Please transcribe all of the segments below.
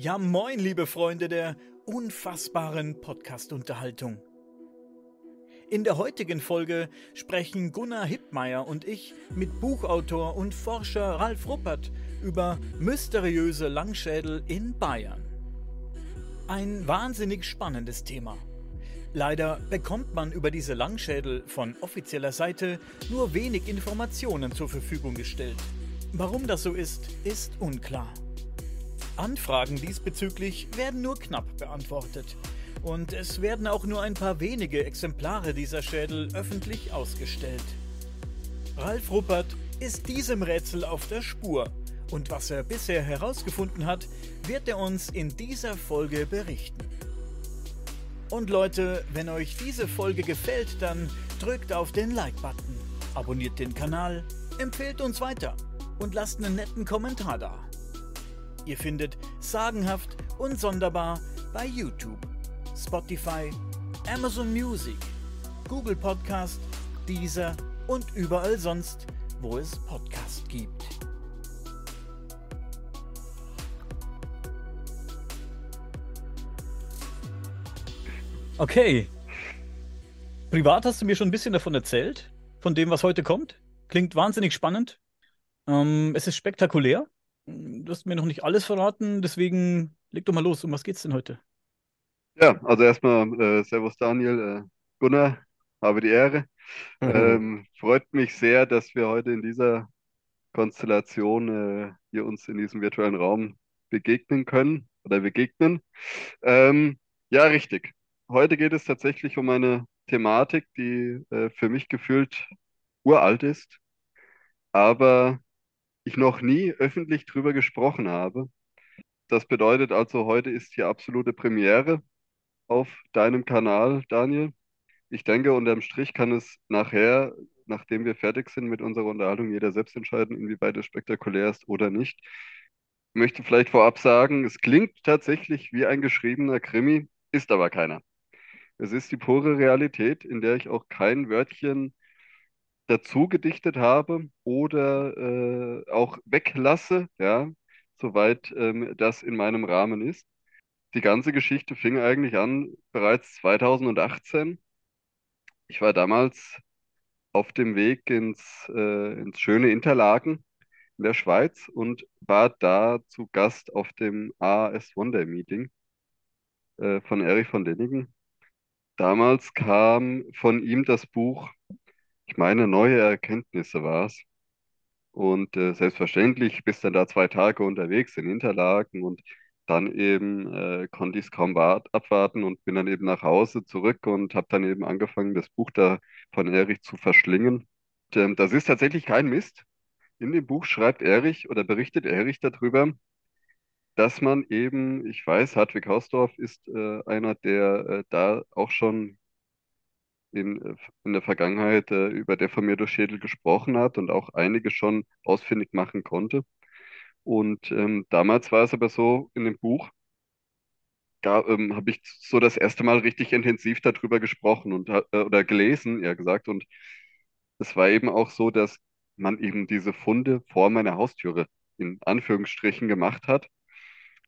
Ja, moin, liebe Freunde der unfassbaren Podcast-Unterhaltung. In der heutigen Folge sprechen Gunnar Hippmeier und ich mit Buchautor und Forscher Ralf Ruppert über mysteriöse Langschädel in Bayern. Ein wahnsinnig spannendes Thema. Leider bekommt man über diese Langschädel von offizieller Seite nur wenig Informationen zur Verfügung gestellt. Warum das so ist, ist unklar. Anfragen diesbezüglich werden nur knapp beantwortet. Und es werden auch nur ein paar wenige Exemplare dieser Schädel öffentlich ausgestellt. Ralf Ruppert ist diesem Rätsel auf der Spur. Und was er bisher herausgefunden hat, wird er uns in dieser Folge berichten. Und Leute, wenn euch diese Folge gefällt, dann drückt auf den Like-Button, abonniert den Kanal, empfehlt uns weiter und lasst einen netten Kommentar da. Ihr findet Sagenhaft und Sonderbar bei YouTube, Spotify, Amazon Music, Google Podcast, Deezer und überall sonst, wo es Podcast gibt. Okay. Privat hast du mir schon ein bisschen davon erzählt, von dem, was heute kommt. Klingt wahnsinnig spannend. Ähm, es ist spektakulär. Du hast mir noch nicht alles verraten, deswegen leg doch mal los. Um was geht's denn heute? Ja, also erstmal äh, Servus Daniel, äh, Gunnar, habe die Ehre. Mhm. Ähm, freut mich sehr, dass wir heute in dieser Konstellation äh, hier uns in diesem virtuellen Raum begegnen können oder begegnen. Ähm, ja, richtig. Heute geht es tatsächlich um eine Thematik, die äh, für mich gefühlt uralt ist, aber ich noch nie öffentlich drüber gesprochen habe. Das bedeutet also, heute ist hier absolute Premiere auf deinem Kanal, Daniel. Ich denke, unterm Strich kann es nachher, nachdem wir fertig sind mit unserer Unterhaltung, jeder selbst entscheiden, inwieweit es spektakulär ist oder nicht. Ich möchte vielleicht vorab sagen, es klingt tatsächlich wie ein geschriebener Krimi, ist aber keiner. Es ist die pure Realität, in der ich auch kein Wörtchen dazu gedichtet habe oder äh, auch weglasse, ja, soweit ähm, das in meinem Rahmen ist. Die ganze Geschichte fing eigentlich an bereits 2018. Ich war damals auf dem Weg ins, äh, ins schöne Interlaken in der Schweiz und war da zu Gast auf dem AAS Wonder Meeting äh, von Erich von Däniken. Damals kam von ihm das Buch ich meine, neue Erkenntnisse war es. Und äh, selbstverständlich bist dann da zwei Tage unterwegs in Interlaken und dann eben äh, konnte ich es kaum wart- abwarten und bin dann eben nach Hause zurück und habe dann eben angefangen, das Buch da von Erich zu verschlingen. Und, ähm, das ist tatsächlich kein Mist. In dem Buch schreibt Erich oder berichtet Erich darüber, dass man eben, ich weiß, Hartwig Hausdorff ist äh, einer, der äh, da auch schon in, äh, in der Vergangenheit äh, über deformierte Schädel gesprochen hat und auch einige schon ausfindig machen konnte. Und ähm, damals war es aber so, in dem Buch ähm, habe ich so das erste Mal richtig intensiv darüber gesprochen und äh, oder gelesen, eher gesagt. Und es war eben auch so, dass man eben diese Funde vor meiner Haustüre in Anführungsstrichen gemacht hat,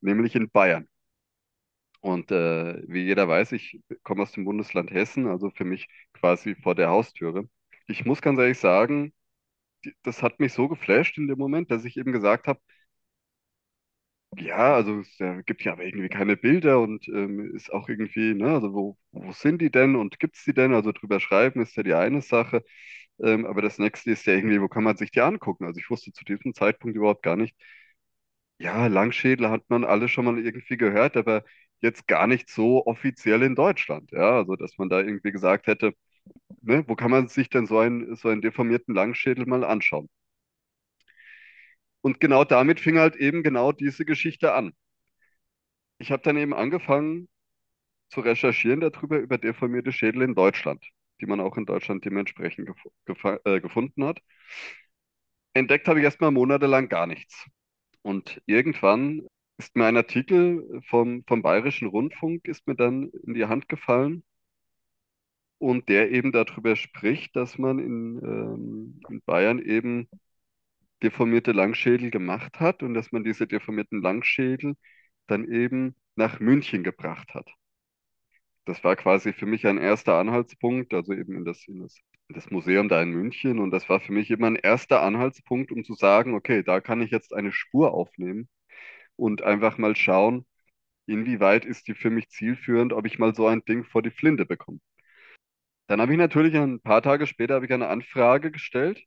nämlich in Bayern. Und äh, wie jeder weiß, ich komme aus dem Bundesland Hessen, also für mich quasi vor der Haustüre. Ich muss ganz ehrlich sagen, das hat mich so geflasht in dem Moment, dass ich eben gesagt habe, ja, also es gibt ja aber irgendwie keine Bilder und ähm, ist auch irgendwie, ne, also wo, wo sind die denn und gibt es die denn? Also drüber schreiben ist ja die eine Sache, ähm, aber das nächste ist ja irgendwie, wo kann man sich die angucken? Also ich wusste zu diesem Zeitpunkt überhaupt gar nicht, ja, Langschädel hat man alle schon mal irgendwie gehört, aber jetzt gar nicht so offiziell in Deutschland. Ja, also dass man da irgendwie gesagt hätte, ne, wo kann man sich denn so einen, so einen deformierten Langschädel mal anschauen? Und genau damit fing halt eben genau diese Geschichte an. Ich habe dann eben angefangen zu recherchieren darüber, über deformierte Schädel in Deutschland, die man auch in Deutschland dementsprechend gef äh, gefunden hat. Entdeckt habe ich erstmal monatelang gar nichts. Und irgendwann ist mir ein Artikel vom, vom Bayerischen Rundfunk ist mir dann in die Hand gefallen und der eben darüber spricht, dass man in, ähm, in Bayern eben deformierte Langschädel gemacht hat und dass man diese deformierten Langschädel dann eben nach München gebracht hat. Das war quasi für mich ein erster Anhaltspunkt, also eben in das, in das, in das Museum da in München. Und das war für mich immer ein erster Anhaltspunkt, um zu sagen, okay, da kann ich jetzt eine Spur aufnehmen und einfach mal schauen, inwieweit ist die für mich zielführend, ob ich mal so ein Ding vor die Flinte bekomme. Dann habe ich natürlich ein paar Tage später habe ich eine Anfrage gestellt,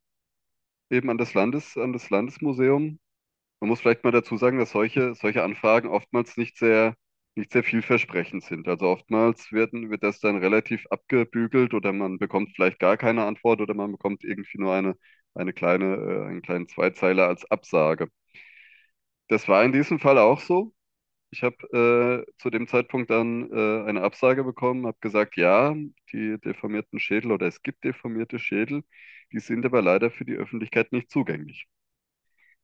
eben an das Landes, an das Landesmuseum. Man muss vielleicht mal dazu sagen, dass solche, solche Anfragen oftmals nicht sehr, nicht sehr vielversprechend sind. Also oftmals werden, wird das dann relativ abgebügelt oder man bekommt vielleicht gar keine Antwort oder man bekommt irgendwie nur eine, eine kleine, äh, einen kleinen Zweizeiler als Absage. Das war in diesem Fall auch so. Ich habe äh, zu dem Zeitpunkt dann äh, eine Absage bekommen, habe gesagt, ja, die deformierten Schädel oder es gibt deformierte Schädel, die sind aber leider für die Öffentlichkeit nicht zugänglich.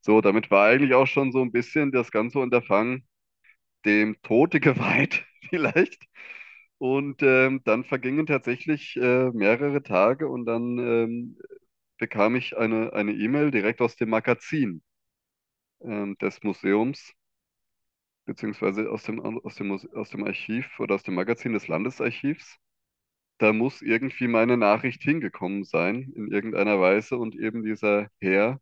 So, damit war eigentlich auch schon so ein bisschen das ganze Unterfangen dem Tode geweiht, vielleicht. Und ähm, dann vergingen tatsächlich äh, mehrere Tage und dann ähm, bekam ich eine eine E-Mail direkt aus dem Magazin ähm, des Museums beziehungsweise aus dem, aus dem, aus dem Archiv oder aus dem Magazin des Landesarchivs. Da muss irgendwie meine Nachricht hingekommen sein, in irgendeiner Weise. Und eben dieser Herr,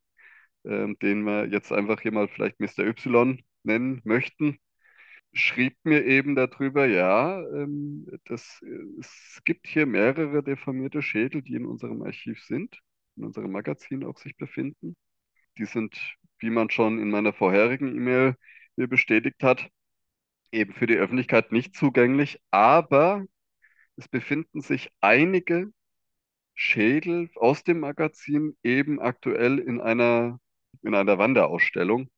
ähm, den wir jetzt einfach hier mal vielleicht Mr. Y nennen möchten, schrieb mir eben darüber, ja, ähm, das, äh, es gibt hier mehrere deformierte Schädel, die in unserem Archiv sind, in unserem Magazin auch sich befinden. Die sind, wie man schon in meiner vorherigen E-Mail bestätigt hat, eben für die Öffentlichkeit nicht zugänglich, aber es befinden sich einige Schädel aus dem Magazin eben aktuell in einer, in einer Wanderausstellung.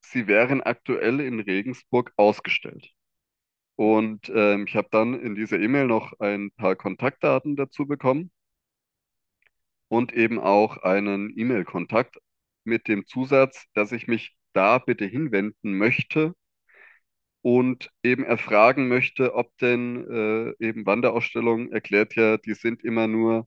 Sie wären aktuell in Regensburg ausgestellt. Und ähm, ich habe dann in dieser E-Mail noch ein paar Kontaktdaten dazu bekommen und eben auch einen E-Mail-Kontakt mit dem Zusatz, dass ich mich da bitte hinwenden möchte und eben erfragen möchte, ob denn äh, eben Wanderausstellungen erklärt ja, die sind immer nur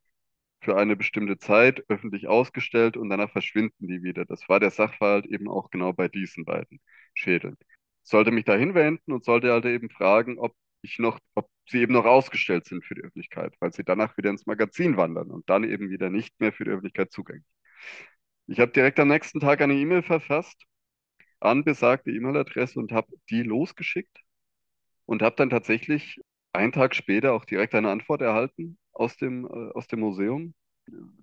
für eine bestimmte Zeit öffentlich ausgestellt und danach verschwinden die wieder. Das war der Sachverhalt eben auch genau bei diesen beiden Schädeln. Sollte mich da hinwenden und sollte halt eben fragen, ob ich noch, ob sie eben noch ausgestellt sind für die Öffentlichkeit, weil sie danach wieder ins Magazin wandern und dann eben wieder nicht mehr für die Öffentlichkeit zugänglich. Ich habe direkt am nächsten Tag eine E-Mail verfasst an besagte E-Mail-Adresse und habe die losgeschickt und habe dann tatsächlich einen Tag später auch direkt eine Antwort erhalten aus dem, äh, aus dem Museum.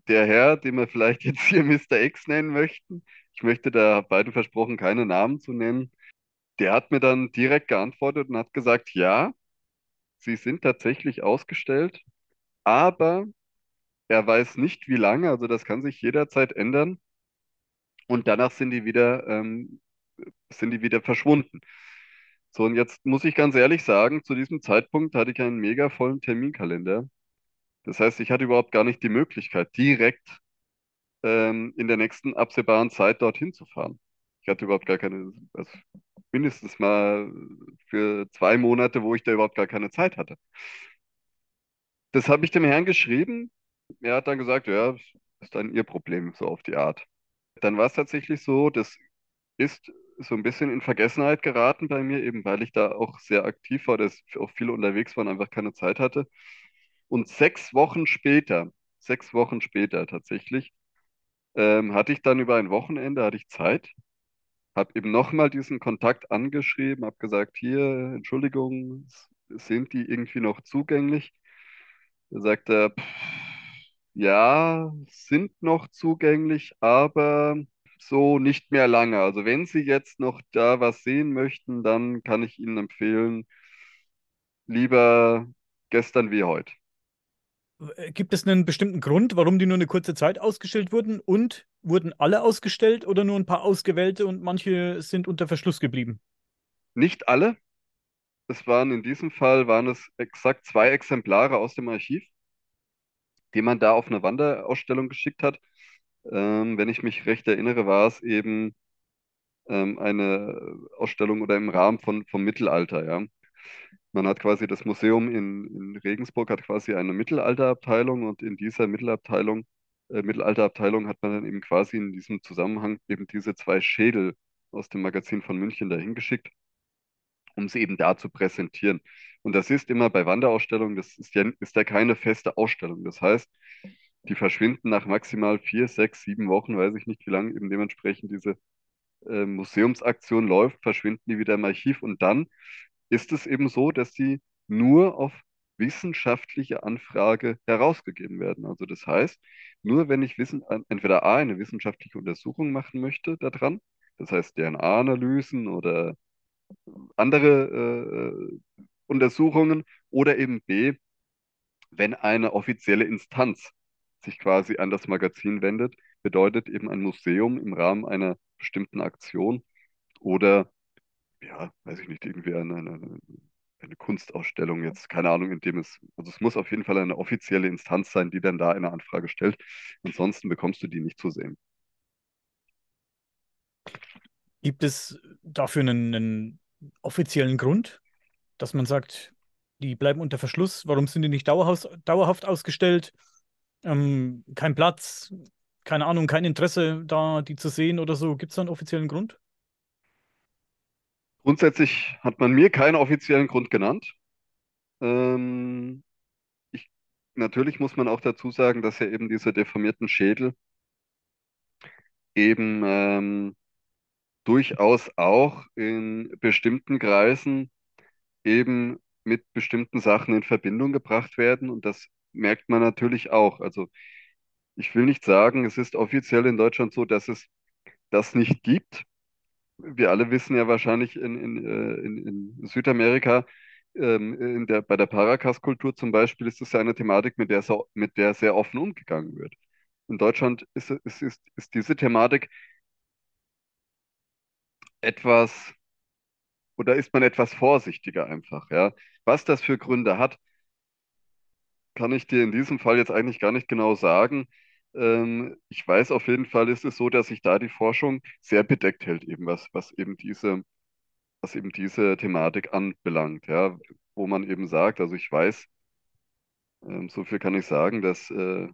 Der Herr, den wir vielleicht jetzt hier Mr. X nennen möchten, ich möchte da beiden versprochen, keine Namen zu nennen, der hat mir dann direkt geantwortet und hat gesagt, ja, sie sind tatsächlich ausgestellt, aber er weiß nicht, wie lange, also das kann sich jederzeit ändern. Und danach sind die wieder, ähm, sind die wieder verschwunden. So, und jetzt muss ich ganz ehrlich sagen, zu diesem Zeitpunkt hatte ich einen mega vollen Terminkalender. Das heißt, ich hatte überhaupt gar nicht die Möglichkeit, direkt ähm, in der nächsten absehbaren Zeit dorthin zu fahren. Ich hatte überhaupt gar keine, also mindestens mal für zwei Monate, wo ich da überhaupt gar keine Zeit hatte. Das habe ich dem Herrn geschrieben. Er hat dann gesagt, ja, ist dann Ihr Problem, so auf die Art. Dann war es tatsächlich so, das ist so ein bisschen in Vergessenheit geraten bei mir, eben weil ich da auch sehr aktiv war, dass auch viele unterwegs waren, einfach keine Zeit hatte. Und sechs Wochen später, sechs Wochen später tatsächlich, ähm, hatte ich dann über ein Wochenende, hatte ich Zeit, habe eben nochmal diesen Kontakt angeschrieben, habe gesagt, hier, Entschuldigung, sind die irgendwie noch zugänglich? Da sagt er, pff, ja, sind noch zugänglich, aber so nicht mehr lange. Also wenn Sie jetzt noch da was sehen möchten, dann kann ich Ihnen empfehlen, lieber gestern wie heute. Äh, Gibt es einen bestimmten Grund, warum die nur eine kurze Zeit ausgestellt wurden? Und wurden alle ausgestellt oder nur ein paar ausgewählte und manche sind unter Verschluss geblieben? Nicht alle, es waren in diesem Fall waren es exakt zwei Exemplare aus dem Archiv, die man da auf eine Wanderausstellung geschickt hat. Ähm, wenn ich mich recht erinnere, war es eben ähm, eine Ausstellung oder im Rahmen von, vom Mittelalter, ja. Man hat quasi das Museum in, in Regensburg hat quasi eine Mittelalterabteilung und in dieser Mittelalterabteilung, äh, Mittelalterabteilung hat man dann eben quasi in diesem Zusammenhang eben diese zwei Schädel aus dem Magazin von München dahin geschickt. um sie eben da zu präsentieren. Und das ist immer bei Wanderausstellungen, das ist ja, ist ja keine feste Ausstellung. Das heißt, die verschwinden nach maximal vier, sechs, sieben Wochen, weiß ich nicht, wie lange eben dementsprechend diese äh, Museumsaktion läuft, verschwinden die wieder im Archiv. Und dann ist es eben so, dass sie nur auf wissenschaftliche Anfrage herausgegeben werden. Also das heißt, nur wenn ich wissen, entweder A, eine wissenschaftliche Untersuchung machen möchte daran, das heißt DNA-Analysen oder andere äh, Untersuchungen, oder eben B, wenn eine offizielle Instanz sich quasi an das Magazin wendet, bedeutet eben ein Museum im Rahmen einer bestimmten Aktion oder, ja, weiß ich nicht, irgendwie eine, eine, eine Kunstausstellung jetzt, keine Ahnung, in dem es, also es muss auf jeden Fall eine offizielle Instanz sein, die dann da eine Anfrage stellt. Ansonsten bekommst du die nicht zu sehen. Gibt es dafür einen, einen offiziellen Grund, dass man sagt, die bleiben unter Verschluss? Warum sind die nicht dauerhaft, ausgestellt? Ähm, kein Platz, keine Ahnung, kein Interesse da, die zu sehen oder so. Gibt es da einen offiziellen Grund? Grundsätzlich hat man mir keinen offiziellen Grund genannt. Ähm, ich, natürlich muss man auch dazu sagen, dass ja eben diese deformierten Schädel eben ähm, durchaus auch in bestimmten Kreisen eben mit bestimmten Sachen in Verbindung gebracht werden. Und das merkt man natürlich auch. Also ich will nicht sagen, es ist offiziell in Deutschland so, dass es das nicht gibt. Wir alle wissen ja wahrscheinlich in, in, äh, in, in Südamerika, ähm, der, bei der Paracas-Kultur zum Beispiel, ist es ja eine Thematik, mit der, so, mit der sehr offen umgegangen wird. In Deutschland ist, ist, ist, ist diese Thematik etwas, oder ist man etwas vorsichtiger einfach, ja. Was das für Gründe hat, kann ich dir in diesem Fall jetzt eigentlich gar nicht genau sagen. Ähm, ich weiß auf jeden Fall ist es so, dass sich da die Forschung sehr bedeckt hält, eben was, was eben diese, was eben diese Thematik anbelangt, ja, wo man eben sagt, also ich weiß, ähm, so viel kann ich sagen, dass äh,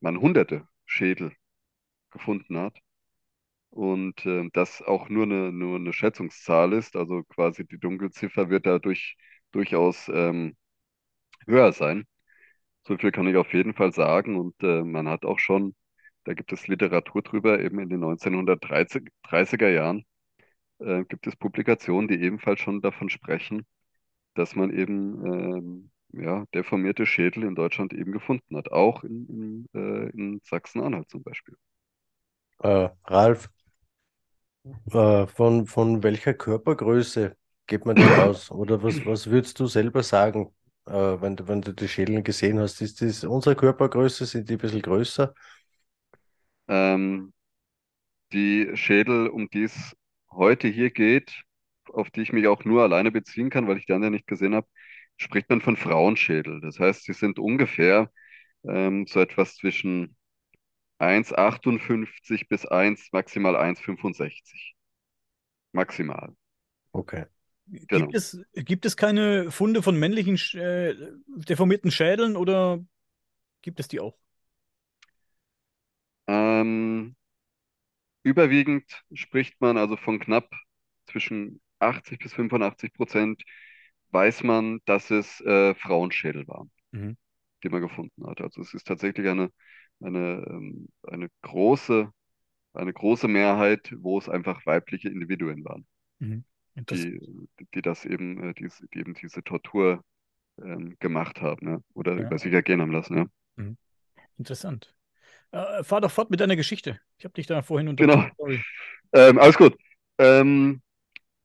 man hunderte Schädel gefunden hat und äh, das auch nur eine, nur eine Schätzungszahl ist, also quasi die Dunkelziffer wird dadurch durchaus ähm, höher sein. So viel kann ich auf jeden Fall sagen. Und äh, man hat auch schon, da gibt es Literatur drüber, eben in den 1930er Jahren äh, gibt es Publikationen, die ebenfalls schon davon sprechen, dass man eben ähm, ja, deformierte Schädel in Deutschland eben gefunden hat, auch in, in, äh, in Sachsen-Anhalt zum Beispiel. Äh, Ralf, äh, von, von welcher Körpergröße geht man denn aus? Oder was, was würdest du selber sagen? äh, wenn, du, wenn du die Schädel gesehen hast, ist das unsere Körpergröße, sind die ein bisschen größer? Ähm, die Schädel, um die es heute hier geht, auf die ich mich auch nur alleine beziehen kann, weil ich die anderen nicht gesehen habe, spricht man von Frauenschädel. Das heißt, sie sind ungefähr ähm, so etwas zwischen 1,58 bis 1, maximal 1,65. Maximal. Okay. Genau. Gibt es, gibt es keine Funde von männlichen äh, deformierten Schädeln oder gibt es die auch? Ähm, überwiegend spricht man also von knapp zwischen 80 bis 85 Prozent weiß man, dass es äh, Frauenschädel waren, Mhm. die man gefunden hat. Also es ist tatsächlich eine, eine, ähm, eine große, eine große Mehrheit, wo es einfach weibliche Individuen waren, Mhm. Die, die das eben, äh, diese, die eben diese Tortur ähm, gemacht haben, ja, oder Ja. über sich ergehen haben lassen, ja. Interessant. Äh, fahr doch fort mit deiner Geschichte. Ich habe dich da vorhin Genau. unterbrochen. Sorry. Ähm, alles gut. Ähm,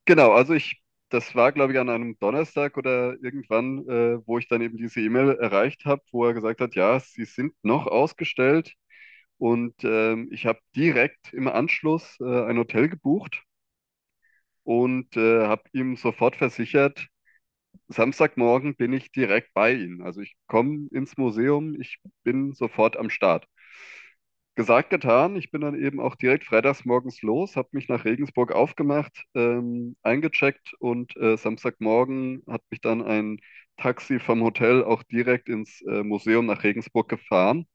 genau, also ich, das war, glaube ich, an einem Donnerstag oder irgendwann, äh, wo ich dann eben diese E-Mail erreicht habe, wo er gesagt hat, ja, sie sind noch ausgestellt. Und ähm, ich habe direkt im Anschluss äh, ein Hotel gebucht und äh, habe ihm sofort versichert, Samstagmorgen bin ich direkt bei Ihnen. Also ich komme ins Museum, ich bin sofort am Start. Gesagt, getan. Ich bin dann eben auch direkt freitags morgens los, habe mich nach Regensburg aufgemacht, ähm, eingecheckt und äh, Samstagmorgen hat mich dann ein Taxi vom Hotel auch direkt ins äh, Museum nach Regensburg gefahren.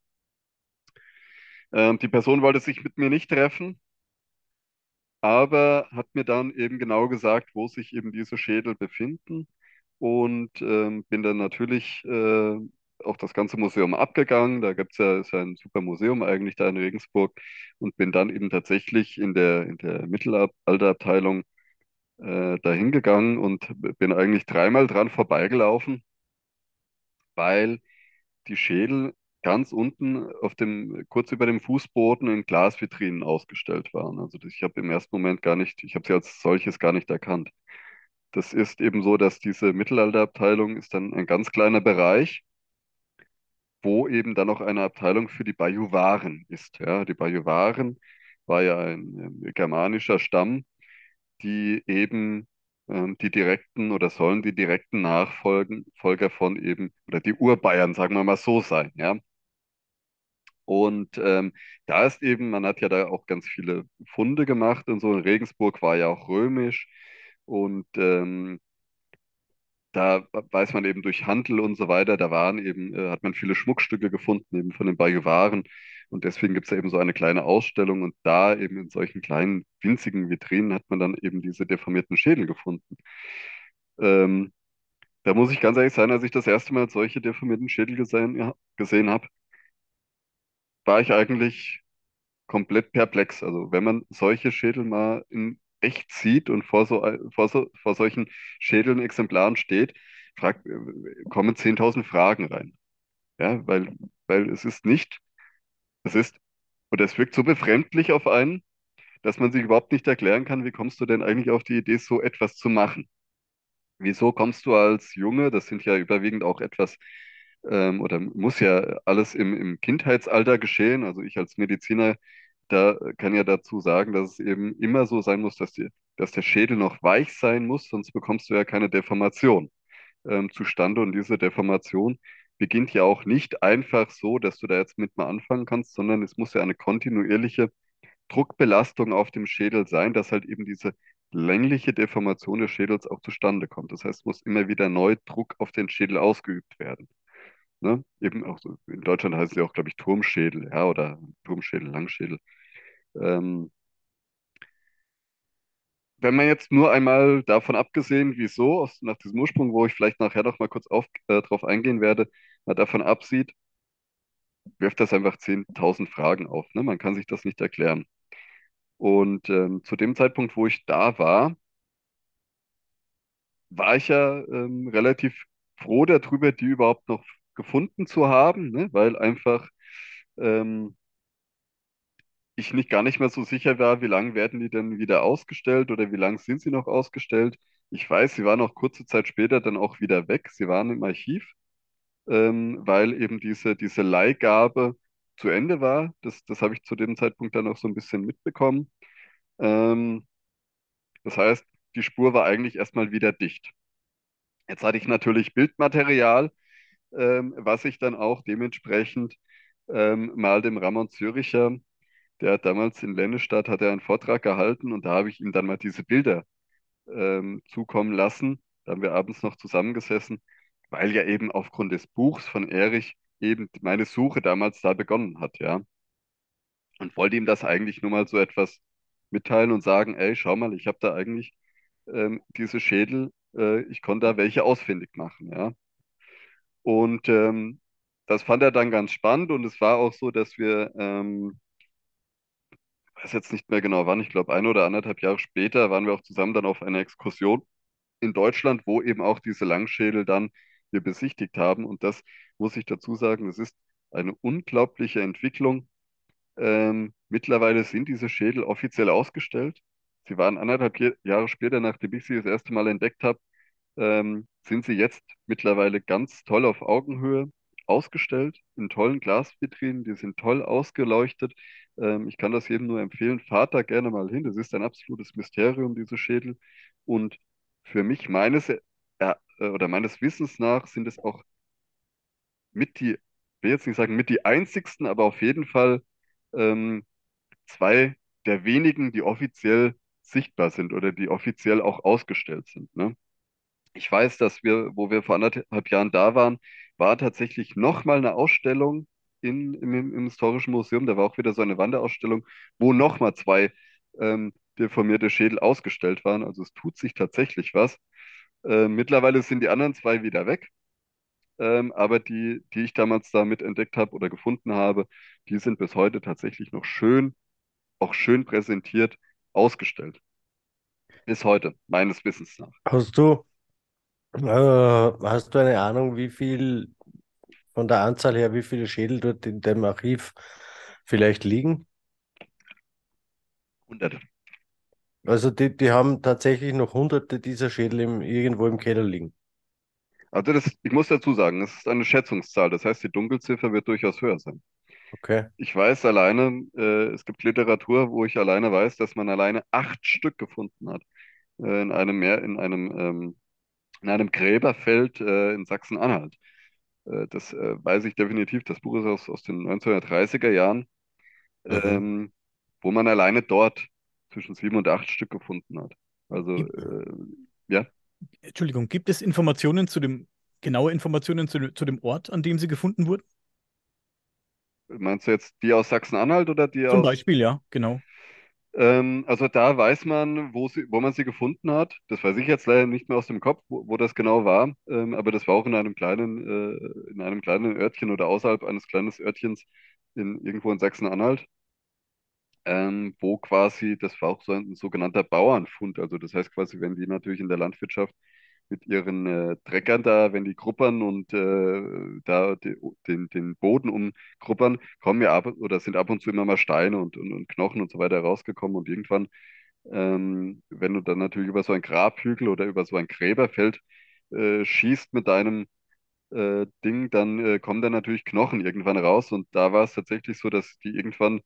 Ähm, die Person wollte sich mit mir nicht treffen, aber hat mir dann eben genau gesagt, wo sich eben diese Schädel befinden und ähm, bin dann natürlich äh, auch das ganze Museum abgegangen. Da gibt's ja, ist ja ein super Museum eigentlich da in Regensburg und bin dann eben tatsächlich in der, in der Mittelalterabteilung äh, dahin gegangen und bin eigentlich dreimal dran vorbeigelaufen, weil die Schädel ganz unten auf dem, kurz über dem Fußboden in Glasvitrinen ausgestellt waren. Also ich habe im ersten Moment gar nicht, ich habe sie als solches gar nicht erkannt. Das ist eben so, dass diese Mittelalterabteilung ist dann ein ganz kleiner Bereich, wo eben dann noch eine Abteilung für die Bajuwaren ist. Ja, die Bajuwaren war ja ein ähm, germanischer Stamm, die eben ähm, die direkten oder sollen die direkten Nachfolgen, Folger von eben, oder die Urbayern, sagen wir mal so sein, ja. Und ähm, da ist eben, man hat ja da auch ganz viele Funde gemacht und so. Regensburg war ja auch römisch und ähm, da weiß man eben durch Handel und so weiter, da waren eben, äh, hat man viele Schmuckstücke gefunden, eben von den Bajuwaren. Und deswegen gibt es eben so eine kleine Ausstellung und da eben in solchen kleinen, winzigen Vitrinen hat man dann eben diese deformierten Schädel gefunden. Ähm, da muss ich ganz ehrlich sein, als ich das erste Mal solche deformierten Schädel gesehen, ja, gesehen habe, war ich eigentlich komplett perplex. Also wenn man solche Schädel mal in echt sieht und vor so, vor so, vor solchen Schädeln, Exemplaren steht, fragt, äh, kommen 10.000 Fragen rein. Ja, weil, weil es ist nicht, es ist, und es wirkt so befremdlich auf einen, dass man sich überhaupt nicht erklären kann, wie kommst du denn eigentlich auf die Idee, so etwas zu machen? Wieso kommst du als Junge, das sind ja überwiegend auch etwas, ähm, oder muss ja alles im, im Kindheitsalter geschehen, also ich als Mediziner, da kann ja dazu sagen, dass es eben immer so sein muss, dass, die, dass der Schädel noch weich sein muss, sonst bekommst du ja keine Deformation ähm, zustande. Und diese Deformation beginnt ja auch nicht einfach so, dass du da jetzt mit mal anfangen kannst, sondern es muss ja eine kontinuierliche Druckbelastung auf dem Schädel sein, dass halt eben diese längliche Deformation des Schädels auch zustande kommt. Das heißt, es muss immer wieder neu Druck auf den Schädel ausgeübt werden. Ne? Eben auch so, in Deutschland heißt es ja auch, glaube ich, Turmschädel, ja, oder Turmschädel, Langschädel. Ähm, wenn man jetzt nur einmal davon abgesehen, wieso, aus, nach diesem Ursprung, wo ich vielleicht nachher noch mal kurz auf, äh, drauf eingehen werde, mal davon absieht, wirft das einfach 10.000 Fragen auf. Ne? Man kann sich das nicht erklären. Und ähm, zu dem Zeitpunkt, wo ich da war, war ich ja ähm, relativ froh darüber, die überhaupt noch gefunden zu haben, ne? Weil einfach ähm, ich nicht gar nicht mehr so sicher war, wie lange werden die denn wieder ausgestellt oder wie lange sind sie noch ausgestellt. Ich weiß, sie waren auch kurze Zeit später dann auch wieder weg. Sie waren im Archiv, ähm, weil eben diese, diese Leihgabe zu Ende war. Das, das habe ich zu dem Zeitpunkt dann auch so ein bisschen mitbekommen. Ähm, das heißt, die Spur war eigentlich erstmal wieder dicht. Jetzt hatte ich natürlich Bildmaterial, ähm, was ich dann auch dementsprechend ähm, mal dem Ramon Züricher, der hat damals in Lennestadt, hat er einen Vortrag gehalten und da habe ich ihm dann mal diese Bilder ähm, zukommen lassen. Da haben wir abends noch zusammengesessen, weil ja eben aufgrund des Buchs von Erich eben meine Suche damals da begonnen hat, ja. Und wollte ihm das eigentlich nur mal so etwas mitteilen und sagen, ey, schau mal, ich habe da eigentlich ähm, diese Schädel, äh, ich konnte da welche ausfindig machen, ja. Und ähm, das fand er dann ganz spannend und es war auch so, dass wir, ähm, weiß jetzt nicht mehr genau wann, ich glaube ein oder anderthalb Jahre später waren wir auch zusammen dann auf einer Exkursion in Deutschland, wo eben auch diese Langschädel dann wir besichtigt haben. Und das muss ich dazu sagen, das ist eine unglaubliche Entwicklung. Ähm, mittlerweile sind diese Schädel offiziell ausgestellt. Sie waren anderthalb Jahre später, nachdem ich sie das erste Mal entdeckt habe, ähm, sind sie jetzt mittlerweile ganz toll auf Augenhöhe ausgestellt, in tollen Glasvitrinen, die sind toll ausgeleuchtet. Ähm, ich kann das jedem nur empfehlen, fahrt da gerne mal hin. Das ist ein absolutes Mysterium, diese Schädel. Und für mich, meines, äh, äh, oder meines Wissens nach, sind es auch mit die, ich will jetzt nicht sagen mit die einzigsten, aber auf jeden Fall ähm, zwei der wenigen, die offiziell sichtbar sind oder die offiziell auch ausgestellt sind. Ne? Ich weiß, dass wir, wo wir vor anderthalb Jahren da waren, war tatsächlich nochmal eine Ausstellung in, im, im Historischen Museum. Da war auch wieder so eine Wanderausstellung, wo nochmal zwei ähm, deformierte Schädel ausgestellt waren. Also es tut sich tatsächlich was. Äh, mittlerweile sind die anderen zwei wieder weg. Ähm, aber die, die ich damals damit entdeckt habe oder gefunden habe, die sind bis heute tatsächlich noch schön, auch schön präsentiert ausgestellt. Bis heute, meines Wissens nach. Hast du, hast du eine Ahnung, wie viel von der Anzahl her, wie viele Schädel dort in dem Archiv vielleicht liegen? Hunderte. Also die, die haben tatsächlich noch hunderte dieser Schädel im, irgendwo im Keller liegen. Also das, ich muss dazu sagen, es ist eine Schätzungszahl. Das heißt, die Dunkelziffer wird durchaus höher sein. Okay. Ich weiß alleine, äh, es gibt Literatur, wo ich alleine weiß, dass man alleine acht Stück gefunden hat. Äh, in einem Meer, in einem, ähm, in einem Gräberfeld äh, in Sachsen-Anhalt. Äh, das äh, weiß ich definitiv. Das Buch ist aus, aus den 1930er Jahren, Mhm. ähm, wo man alleine dort zwischen sieben und acht Stück gefunden hat. Also, äh, ja. Entschuldigung, gibt es Informationen zu dem, genaue Informationen zu, zu dem Ort, an dem sie gefunden wurden? Meinst du jetzt die aus Sachsen-Anhalt oder die Zum aus? Beispiel, ja, genau. Ähm, also da weiß man, wo sie, wo man sie gefunden hat. Das weiß ich jetzt leider nicht mehr aus dem Kopf, wo, wo das genau war. Ähm, aber das war auch in einem kleinen, äh, in einem kleinen Örtchen oder außerhalb eines kleinen Örtchens in, irgendwo in Sachsen-Anhalt, ähm, wo quasi, das war auch so ein sogenannter Bauernfund. Also das heißt quasi, wenn die natürlich in der Landwirtschaft mit ihren äh, Treckern da, wenn die gruppern und äh, da die, den, den Boden umgruppern, kommen ja ab oder sind ab und zu immer mal Steine und, und, und Knochen und so weiter rausgekommen und irgendwann, ähm, wenn du dann natürlich über so ein Grabhügel oder über so ein Gräberfeld äh, schießt mit deinem äh, Ding, dann äh, kommen da natürlich Knochen irgendwann raus und da war es tatsächlich so, dass die irgendwann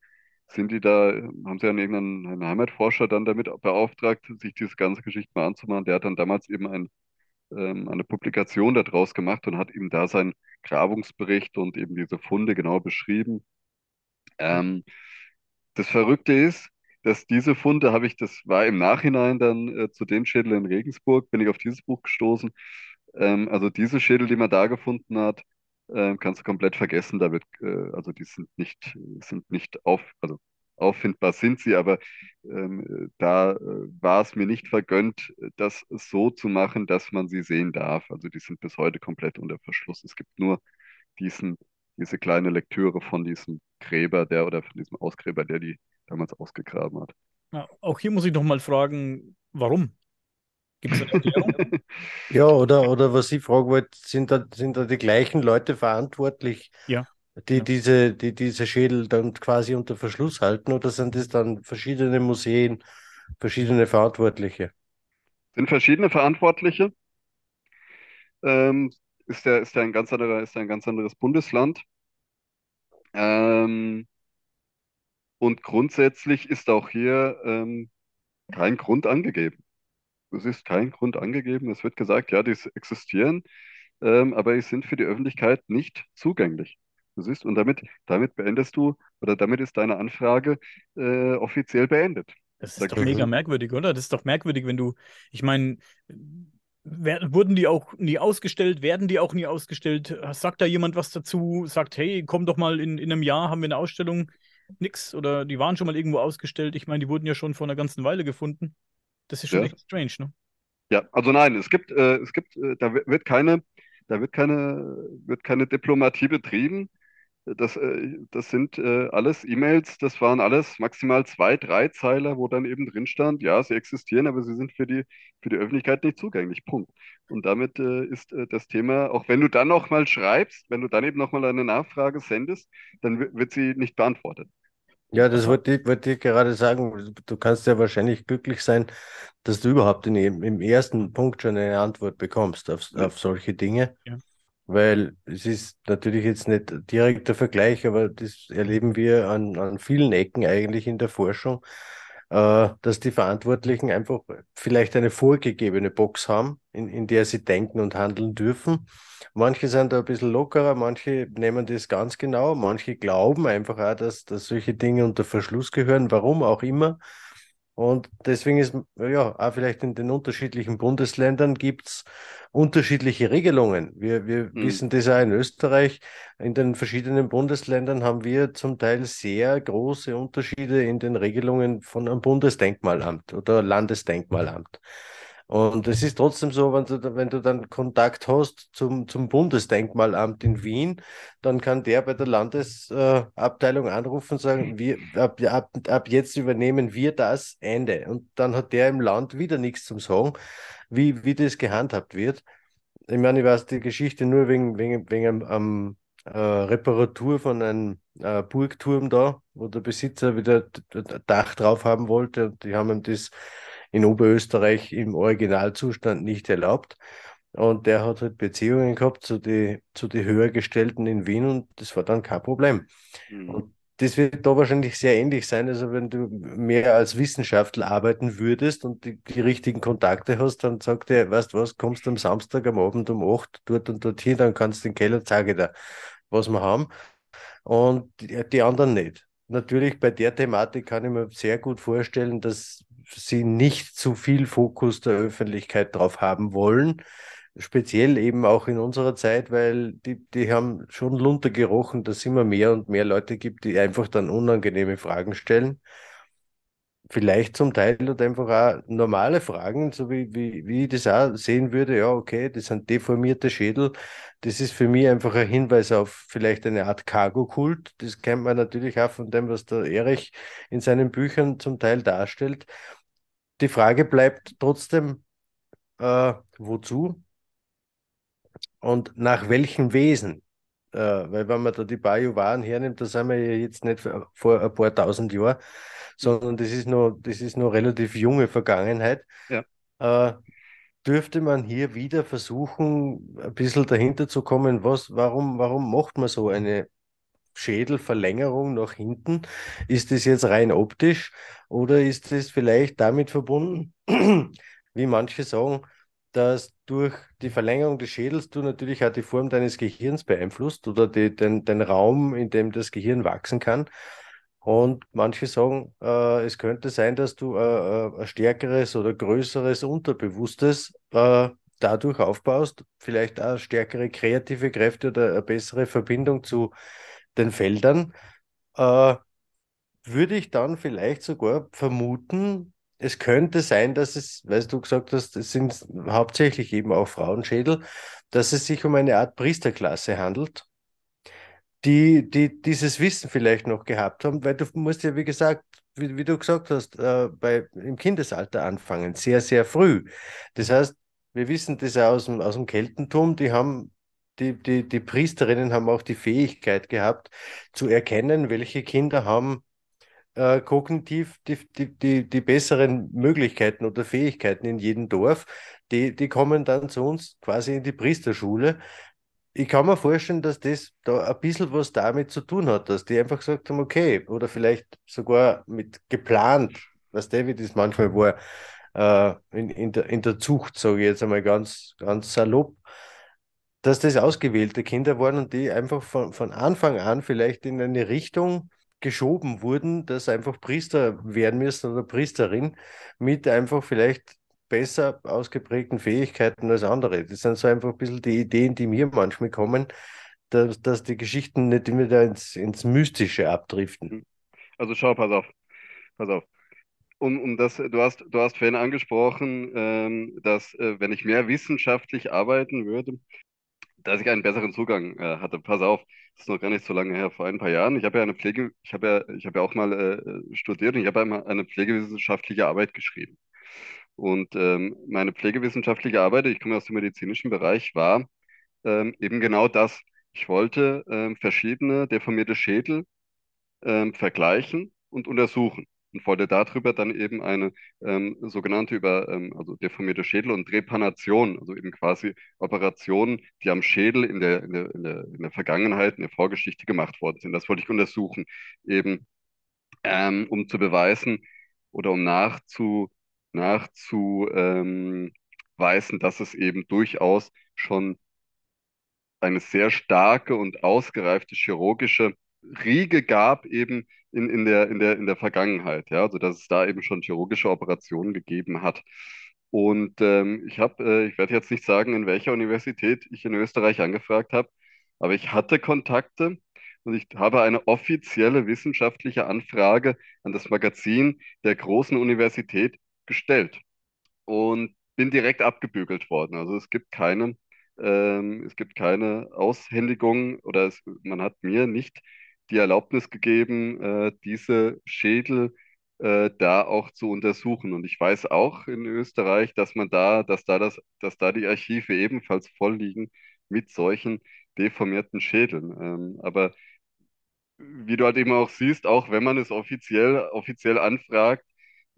sind die da, haben sie an irgendeinen einen Heimatforscher dann damit beauftragt, sich diese ganze Geschichte mal anzumachen. Der hat dann damals eben ein ähm, eine Publikation daraus gemacht und hat eben da seinen Grabungsbericht und eben diese Funde genau beschrieben. Ähm, das Verrückte ist, dass diese Funde habe ich, das war im Nachhinein dann äh, zu dem Schädel in Regensburg, bin ich auf dieses Buch gestoßen. Ähm, also diese Schädel, die man da gefunden hat, äh, kannst du komplett vergessen. Da wird, äh, also die sind nicht, sind nicht auf, also auffindbar sind sie, aber ähm, da äh, war es mir nicht vergönnt, das so zu machen, dass man sie sehen darf. Also die sind bis heute komplett unter Verschluss. Es gibt nur diesen, diese kleine Lektüre von diesem Gräber, der oder von diesem Ausgräber, der die damals ausgegraben hat. Ja, auch hier muss ich noch mal fragen, warum? Gibt es eine Erklärung? Ja, oder, oder was ich fragen wollte, sind da, sind da die gleichen Leute verantwortlich, Ja. Die Ja. diese, die diese Schädel dann quasi unter Verschluss halten, oder sind das dann verschiedene Museen, verschiedene Verantwortliche? Sind verschiedene Verantwortliche. Ähm, ist der, ist der ein ganz anderer, ist der ein ganz anderes Bundesland. Ähm, und grundsätzlich ist auch hier ähm, kein Grund angegeben. Es ist kein Grund angegeben. Es wird gesagt, ja, die existieren, ähm, aber die sind für die Öffentlichkeit nicht zugänglich. Du siehst, und damit, damit beendest du, oder damit ist deine Anfrage äh, offiziell beendet. Das Da ist doch kriegst mega du- merkwürdig, oder? Das ist doch merkwürdig, wenn du, ich meine, wurden die auch nie ausgestellt? Werden die auch nie ausgestellt? Sagt da jemand was dazu? Sagt, hey, komm doch mal in, in einem Jahr, haben wir eine Ausstellung? Nix. Oder die waren schon mal irgendwo ausgestellt. Ich meine, die wurden ja schon vor einer ganzen Weile gefunden. Das ist schon Ja. echt strange, ne? Ja, also nein, es gibt, äh, es gibt, äh, da wi- wird keine, da wird keine, wird keine Diplomatie betrieben. Das, äh, das sind äh, alles E-Mails, das waren alles maximal zwei, drei Zeiler, wo dann eben drin stand, ja, sie existieren, aber sie sind für die, für die Öffentlichkeit nicht zugänglich. Punkt. Und damit äh, ist das Thema, auch wenn du dann noch mal schreibst, wenn du dann eben noch mal eine Nachfrage sendest, dann wi- wird sie nicht beantwortet. Ja, das wollte ich, wollte ich gerade sagen. Du kannst ja wahrscheinlich glücklich sein, dass du überhaupt in, dem- im ersten Punkt schon eine Antwort bekommst auf, auf solche Dinge. Ja. Weil es ist natürlich jetzt nicht direkt der Vergleich, aber das erleben wir an, an vielen Ecken eigentlich in der Forschung, äh, dass die Verantwortlichen einfach vielleicht eine vorgegebene Box haben, in, in der sie denken und handeln dürfen. Manche sind da ein bisschen lockerer, manche nehmen das ganz genau, manche glauben einfach auch, dass, dass solche Dinge unter Verschluss gehören, warum auch immer. Und deswegen ist, ja, auch vielleicht in den unterschiedlichen Bundesländern gibt es unterschiedliche Regelungen. Wir, wir Hm. wissen das auch in Österreich. In den verschiedenen Bundesländern haben wir zum Teil sehr große Unterschiede in den Regelungen von einem Bundesdenkmalamt oder Landesdenkmalamt. Und es ist trotzdem so, wenn du, wenn du dann Kontakt hast zum, zum Bundesdenkmalamt in Wien, dann kann der bei der Landesabteilung anrufen und sagen, wir, ab, ab, ab jetzt übernehmen wir das Ende. Und dann hat der im Land wieder nichts zum Sagen, wie, wie das gehandhabt wird. Ich meine, ich weiß die Geschichte nur wegen, wegen, wegen einem, einem äh, Reparatur von einem äh, Burgturm da, wo der Besitzer wieder Dach drauf haben wollte und die haben ihm das in Oberösterreich im Originalzustand nicht erlaubt. Und der hat halt Beziehungen gehabt zu den zu die Höhergestellten in Wien und das war dann kein Problem. Hm. Und das wird da wahrscheinlich sehr ähnlich sein. Also wenn du mehr als Wissenschaftler arbeiten würdest und die, die richtigen Kontakte hast, dann sagt er, weißt du was, kommst am Samstag am Abend um 8 dort und dorthin, dann kannst du den Keller zeige da, was wir haben. Und die, die anderen nicht. Natürlich bei der Thematik kann ich mir sehr gut vorstellen, dass sie nicht zu viel Fokus der Öffentlichkeit drauf haben wollen. Speziell eben auch in unserer Zeit, weil die, die haben schon Lunter gerochen, dass es immer mehr und mehr Leute gibt, die einfach dann unangenehme Fragen stellen. Vielleicht zum Teil und einfach auch normale Fragen, so wie, wie, wie ich das auch sehen würde, ja, okay, das sind deformierte Schädel. Das ist für mich einfach ein Hinweis auf vielleicht eine Art Cargo-Kult. Das kennt man natürlich auch von dem, was der Erich in seinen Büchern zum Teil darstellt. Die Frage bleibt trotzdem, äh, wozu und nach welchem Wesen? Äh, weil wenn man da die Bajuwaren hernimmt, da sind wir ja jetzt nicht vor ein paar tausend Jahren, sondern das ist noch, das ist noch relativ junge Vergangenheit. Ja. Äh, dürfte man hier wieder versuchen, ein bisschen dahinter zu kommen, was, warum, warum macht man so eine Schädelverlängerung nach hinten? Ist das jetzt rein optisch oder ist das vielleicht damit verbunden, wie manche sagen, dass durch die Verlängerung des Schädels du natürlich auch die Form deines Gehirns beeinflusst oder die, den, den Raum, in dem das Gehirn wachsen kann. Und manche sagen, äh, es könnte sein, dass du äh, äh, ein stärkeres oder größeres Unterbewusstes äh, dadurch aufbaust, vielleicht auch stärkere kreative Kräfte oder eine bessere Verbindung zu den Feldern. Äh, würde ich dann vielleicht sogar vermuten, es könnte sein, dass es, weil du gesagt hast, es sind hauptsächlich eben auch Frauenschädel, dass es sich um eine Art Priesterklasse handelt, die, die dieses Wissen vielleicht noch gehabt haben, weil du musst ja, wie gesagt, wie, wie du gesagt hast, äh, bei, im Kindesalter anfangen, sehr, sehr früh. Das heißt, wir wissen das auch aus dem, aus dem Keltentum, die haben, die, die, die Priesterinnen haben auch die Fähigkeit gehabt, zu erkennen, welche Kinder haben äh, kognitiv die, die, die, die besseren Möglichkeiten oder Fähigkeiten in jedem Dorf, die, die kommen dann zu uns quasi in die Priesterschule. Ich kann mir vorstellen, dass das da ein bisschen was damit zu tun hat, dass die einfach gesagt haben, okay, oder vielleicht sogar mit geplant, was David ist manchmal war, äh, in, in, der, in der Zucht, sage ich jetzt einmal ganz, ganz salopp, dass das ausgewählte Kinder waren und die einfach von, von Anfang an vielleicht in eine Richtung geschoben wurden, dass einfach Priester werden müssen oder Priesterin mit einfach vielleicht besser ausgeprägten Fähigkeiten als andere. Das sind so einfach ein bisschen die Ideen, die mir manchmal kommen, dass, dass die Geschichten nicht immer da ins, ins Mystische abdriften. Also schau, pass auf, pass auf. Um, um das, du hast, du hast vorhin angesprochen, ähm, dass äh, wenn ich mehr wissenschaftlich arbeiten würde, dass ich einen besseren Zugang äh, hatte. Pass auf, das ist noch gar nicht so lange her, vor ein paar Jahren. Ich habe ja eine Pflege, ich habe ja, ich habe ja auch mal äh, studiert und ich habe ja mal eine pflegewissenschaftliche Arbeit geschrieben. Und ähm, meine pflegewissenschaftliche Arbeit, ich komme aus dem medizinischen Bereich, war ähm, eben genau das. Ich wollte ähm, verschiedene deformierte Schädel ähm, vergleichen und untersuchen und wollte darüber dann eben eine ähm, sogenannte über ähm, also deformierte Schädel und Trepanation, also eben quasi Operationen, die am Schädel in der, in der, in der, in der Vergangenheit, in der Vorgeschichte gemacht worden sind. Das wollte ich untersuchen, eben ähm, um zu beweisen oder um nachzu, nachzuweisen, dass es eben durchaus schon eine sehr starke und ausgereifte chirurgische Riege gab eben in, in der, in der, in der Vergangenheit, ja, also dass es da eben schon chirurgische Operationen gegeben hat. Und ähm, ich habe, äh, ich werde jetzt nicht sagen, in welcher Universität ich in Österreich angefragt habe, aber ich hatte Kontakte und ich habe eine offizielle wissenschaftliche Anfrage an das Magazin der großen Universität gestellt und bin direkt abgebügelt worden. Also es gibt keine, ähm, es gibt keine Aushändigung oder es, man hat mir nicht die Erlaubnis gegeben, äh, diese Schädel äh, da auch zu untersuchen. Und ich weiß auch in Österreich, dass man da, dass da das, dass da die Archive ebenfalls voll liegen mit solchen deformierten Schädeln. Ähm, aber wie du halt eben auch siehst, auch wenn man es offiziell, offiziell anfragt,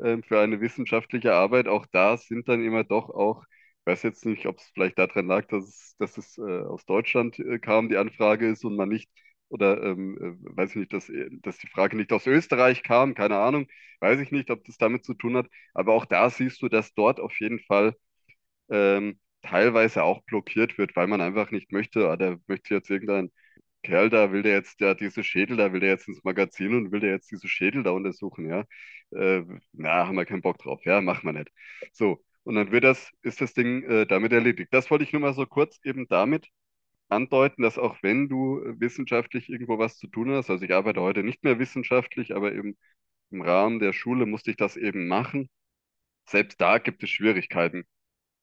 ähm, für eine wissenschaftliche Arbeit, auch da sind dann immer doch auch, ich weiß jetzt nicht, ob es vielleicht daran lag, dass es, dass es äh, aus Deutschland äh, kam, die Anfrage ist und man nicht, oder ähm, äh, weiß ich nicht, dass, äh, dass die Frage nicht aus Österreich kam, keine Ahnung, weiß ich nicht, ob das damit zu tun hat, aber auch da siehst du, dass dort auf jeden Fall ähm, teilweise auch blockiert wird, weil man einfach nicht möchte, ah, da möchte jetzt irgendein Kerl da, will der jetzt ja diese Schädel, da will der jetzt ins Magazin und will der jetzt diese Schädel da untersuchen, ja. Äh, na, haben wir keinen Bock drauf, ja, machen wir nicht. So, und dann wird das, ist das Ding äh, damit erledigt. Das wollte ich nur mal so kurz eben damit andeuten, dass auch wenn du wissenschaftlich irgendwo was zu tun hast, also ich arbeite heute nicht mehr wissenschaftlich, aber eben im Rahmen der Schule musste ich das eben machen. Selbst da gibt es Schwierigkeiten,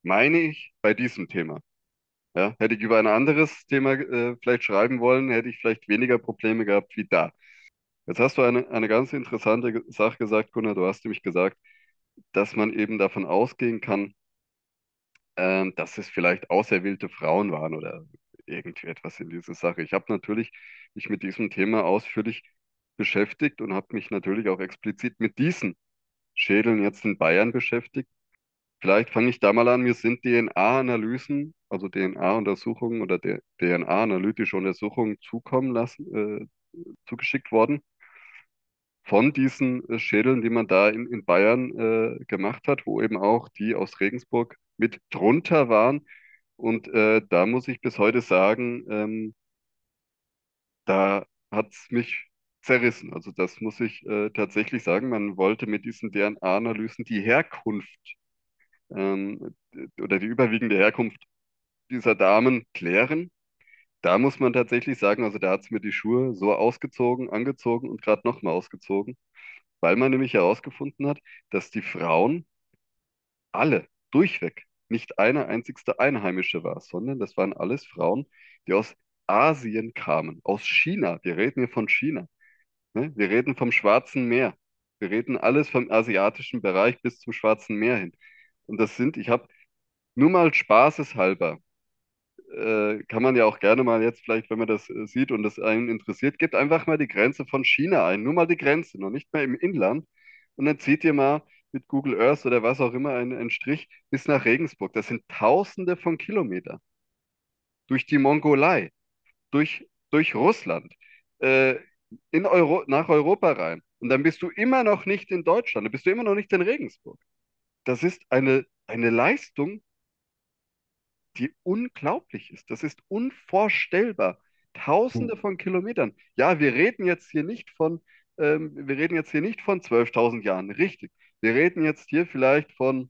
meine ich, bei diesem Thema. Ja, hätte ich über ein anderes Thema äh, vielleicht schreiben wollen, hätte ich vielleicht weniger Probleme gehabt wie da. Jetzt hast du eine, eine ganz interessante Sache gesagt, Gunnar. Du hast nämlich gesagt, dass man eben davon ausgehen kann, ähm, dass es vielleicht auserwählte Frauen waren oder irgendwie etwas in dieser Sache. Ich habe natürlich mich mit diesem Thema ausführlich beschäftigt und habe mich natürlich auch explizit mit diesen Schädeln jetzt in Bayern beschäftigt. Vielleicht fange ich da mal an. Mir sind DNA-Analysen, also DNA-Untersuchungen oder DNA-analytische Untersuchungen zukommen lassen, äh, zugeschickt worden von diesen äh, Schädeln, die man da in, in Bayern äh, gemacht hat, wo eben auch die aus Regensburg mit drunter waren. Und äh, da muss ich bis heute sagen, ähm, da hat es mich zerrissen. Also das muss ich äh, tatsächlich sagen. Man wollte mit diesen DNA-Analysen die Herkunft ähm, oder die überwiegende Herkunft dieser Damen klären. Da muss man tatsächlich sagen, also da hat es mir die Schuhe so ausgezogen, angezogen und gerade nochmal ausgezogen, weil man nämlich herausgefunden hat, dass die Frauen alle durchweg nicht eine einzigste Einheimische war, sondern das waren alles Frauen, die aus Asien kamen, aus China. Wir reden hier von China. Ne? Wir reden vom Schwarzen Meer. Wir reden alles vom asiatischen Bereich bis zum Schwarzen Meer hin. Und das sind, ich habe nur mal spaßeshalber, äh, kann man ja auch gerne mal jetzt vielleicht, wenn man das äh, sieht und das einen interessiert, gibt einfach mal die Grenze von China ein. Nur mal die Grenze, noch nicht mehr im Inland. Und dann zieht ihr mal mit Google Earth oder was auch immer einen, einen Strich bis nach Regensburg. Das sind Tausende von Kilometern. Durch die Mongolei, durch, durch Russland, äh, in Euro, nach Europa rein. Und dann bist du immer noch nicht in Deutschland, dann bist du immer noch nicht in Regensburg das ist eine, eine Leistung, die unglaublich ist. Das ist unvorstellbar. Tausende hm. von Kilometern. Ja, wir reden jetzt hier nicht von, ähm, wir reden jetzt hier nicht von 12.000 Jahren, richtig. Wir reden jetzt hier vielleicht von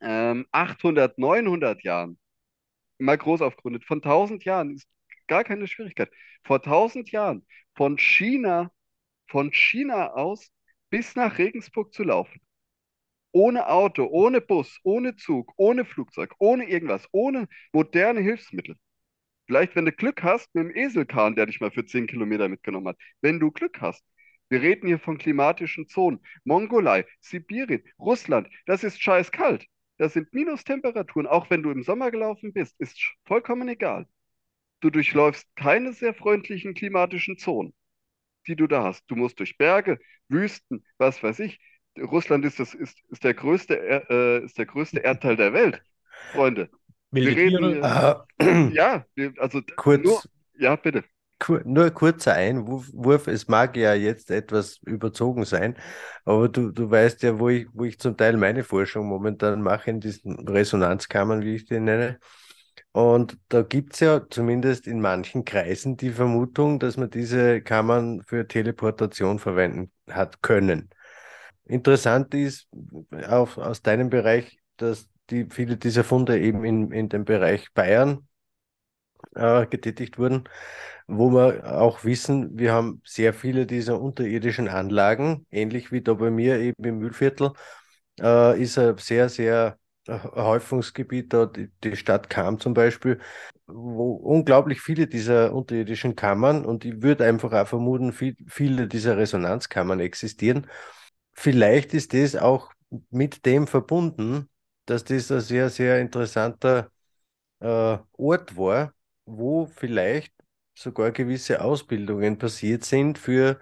ähm, 800, 900 Jahren. Mal groß aufgründet. Von 1000 Jahren ist gar keine Schwierigkeit. Vor 1000 Jahren von China, von China aus bis nach Regensburg zu laufen ohne Auto, ohne Bus, ohne Zug, ohne Flugzeug, ohne irgendwas, ohne moderne Hilfsmittel. Vielleicht, wenn du Glück hast, mit dem Eselkahn, der dich mal für 10 Kilometer mitgenommen hat. Wenn du Glück hast. Wir reden hier von klimatischen Zonen. Mongolei, Sibirien, Russland, das ist scheiß kalt. Das sind Minustemperaturen. Auch wenn du im Sommer gelaufen bist, ist vollkommen egal. Du durchläufst keine sehr freundlichen klimatischen Zonen, die du da hast. Du musst durch Berge, Wüsten, was weiß ich. Russland ist, das, ist, ist, der größte, äh, ist der größte Erdteil der Welt, Freunde. Wir reden, äh, ja, also kurz, nur, ja, bitte. Nur kurzer Einwurf, es mag ja jetzt etwas überzogen sein, aber du, du weißt ja, wo ich, wo ich zum Teil meine Forschung momentan mache, in diesen Resonanzkammern, wie ich die nenne. Und da gibt es ja zumindest in manchen Kreisen die Vermutung, dass man diese Kammern für Teleportation verwenden hat können. Interessant ist auch aus deinem Bereich, dass die, viele dieser Funde eben in, in dem Bereich Bayern äh, getätigt wurden, wo wir auch wissen, wir haben sehr viele dieser unterirdischen Anlagen, ähnlich wie da bei mir eben im Mühlviertel, äh, ist ein sehr, sehr äh, Häufungsgebiet da, die, die Stadt Cham zum Beispiel, wo unglaublich viele dieser unterirdischen Kammern und ich würde einfach auch vermuten, viel, viele dieser Resonanzkammern existieren. Vielleicht ist das auch mit dem verbunden, dass das ein sehr, sehr interessanter äh, Ort war, wo vielleicht sogar gewisse Ausbildungen passiert sind für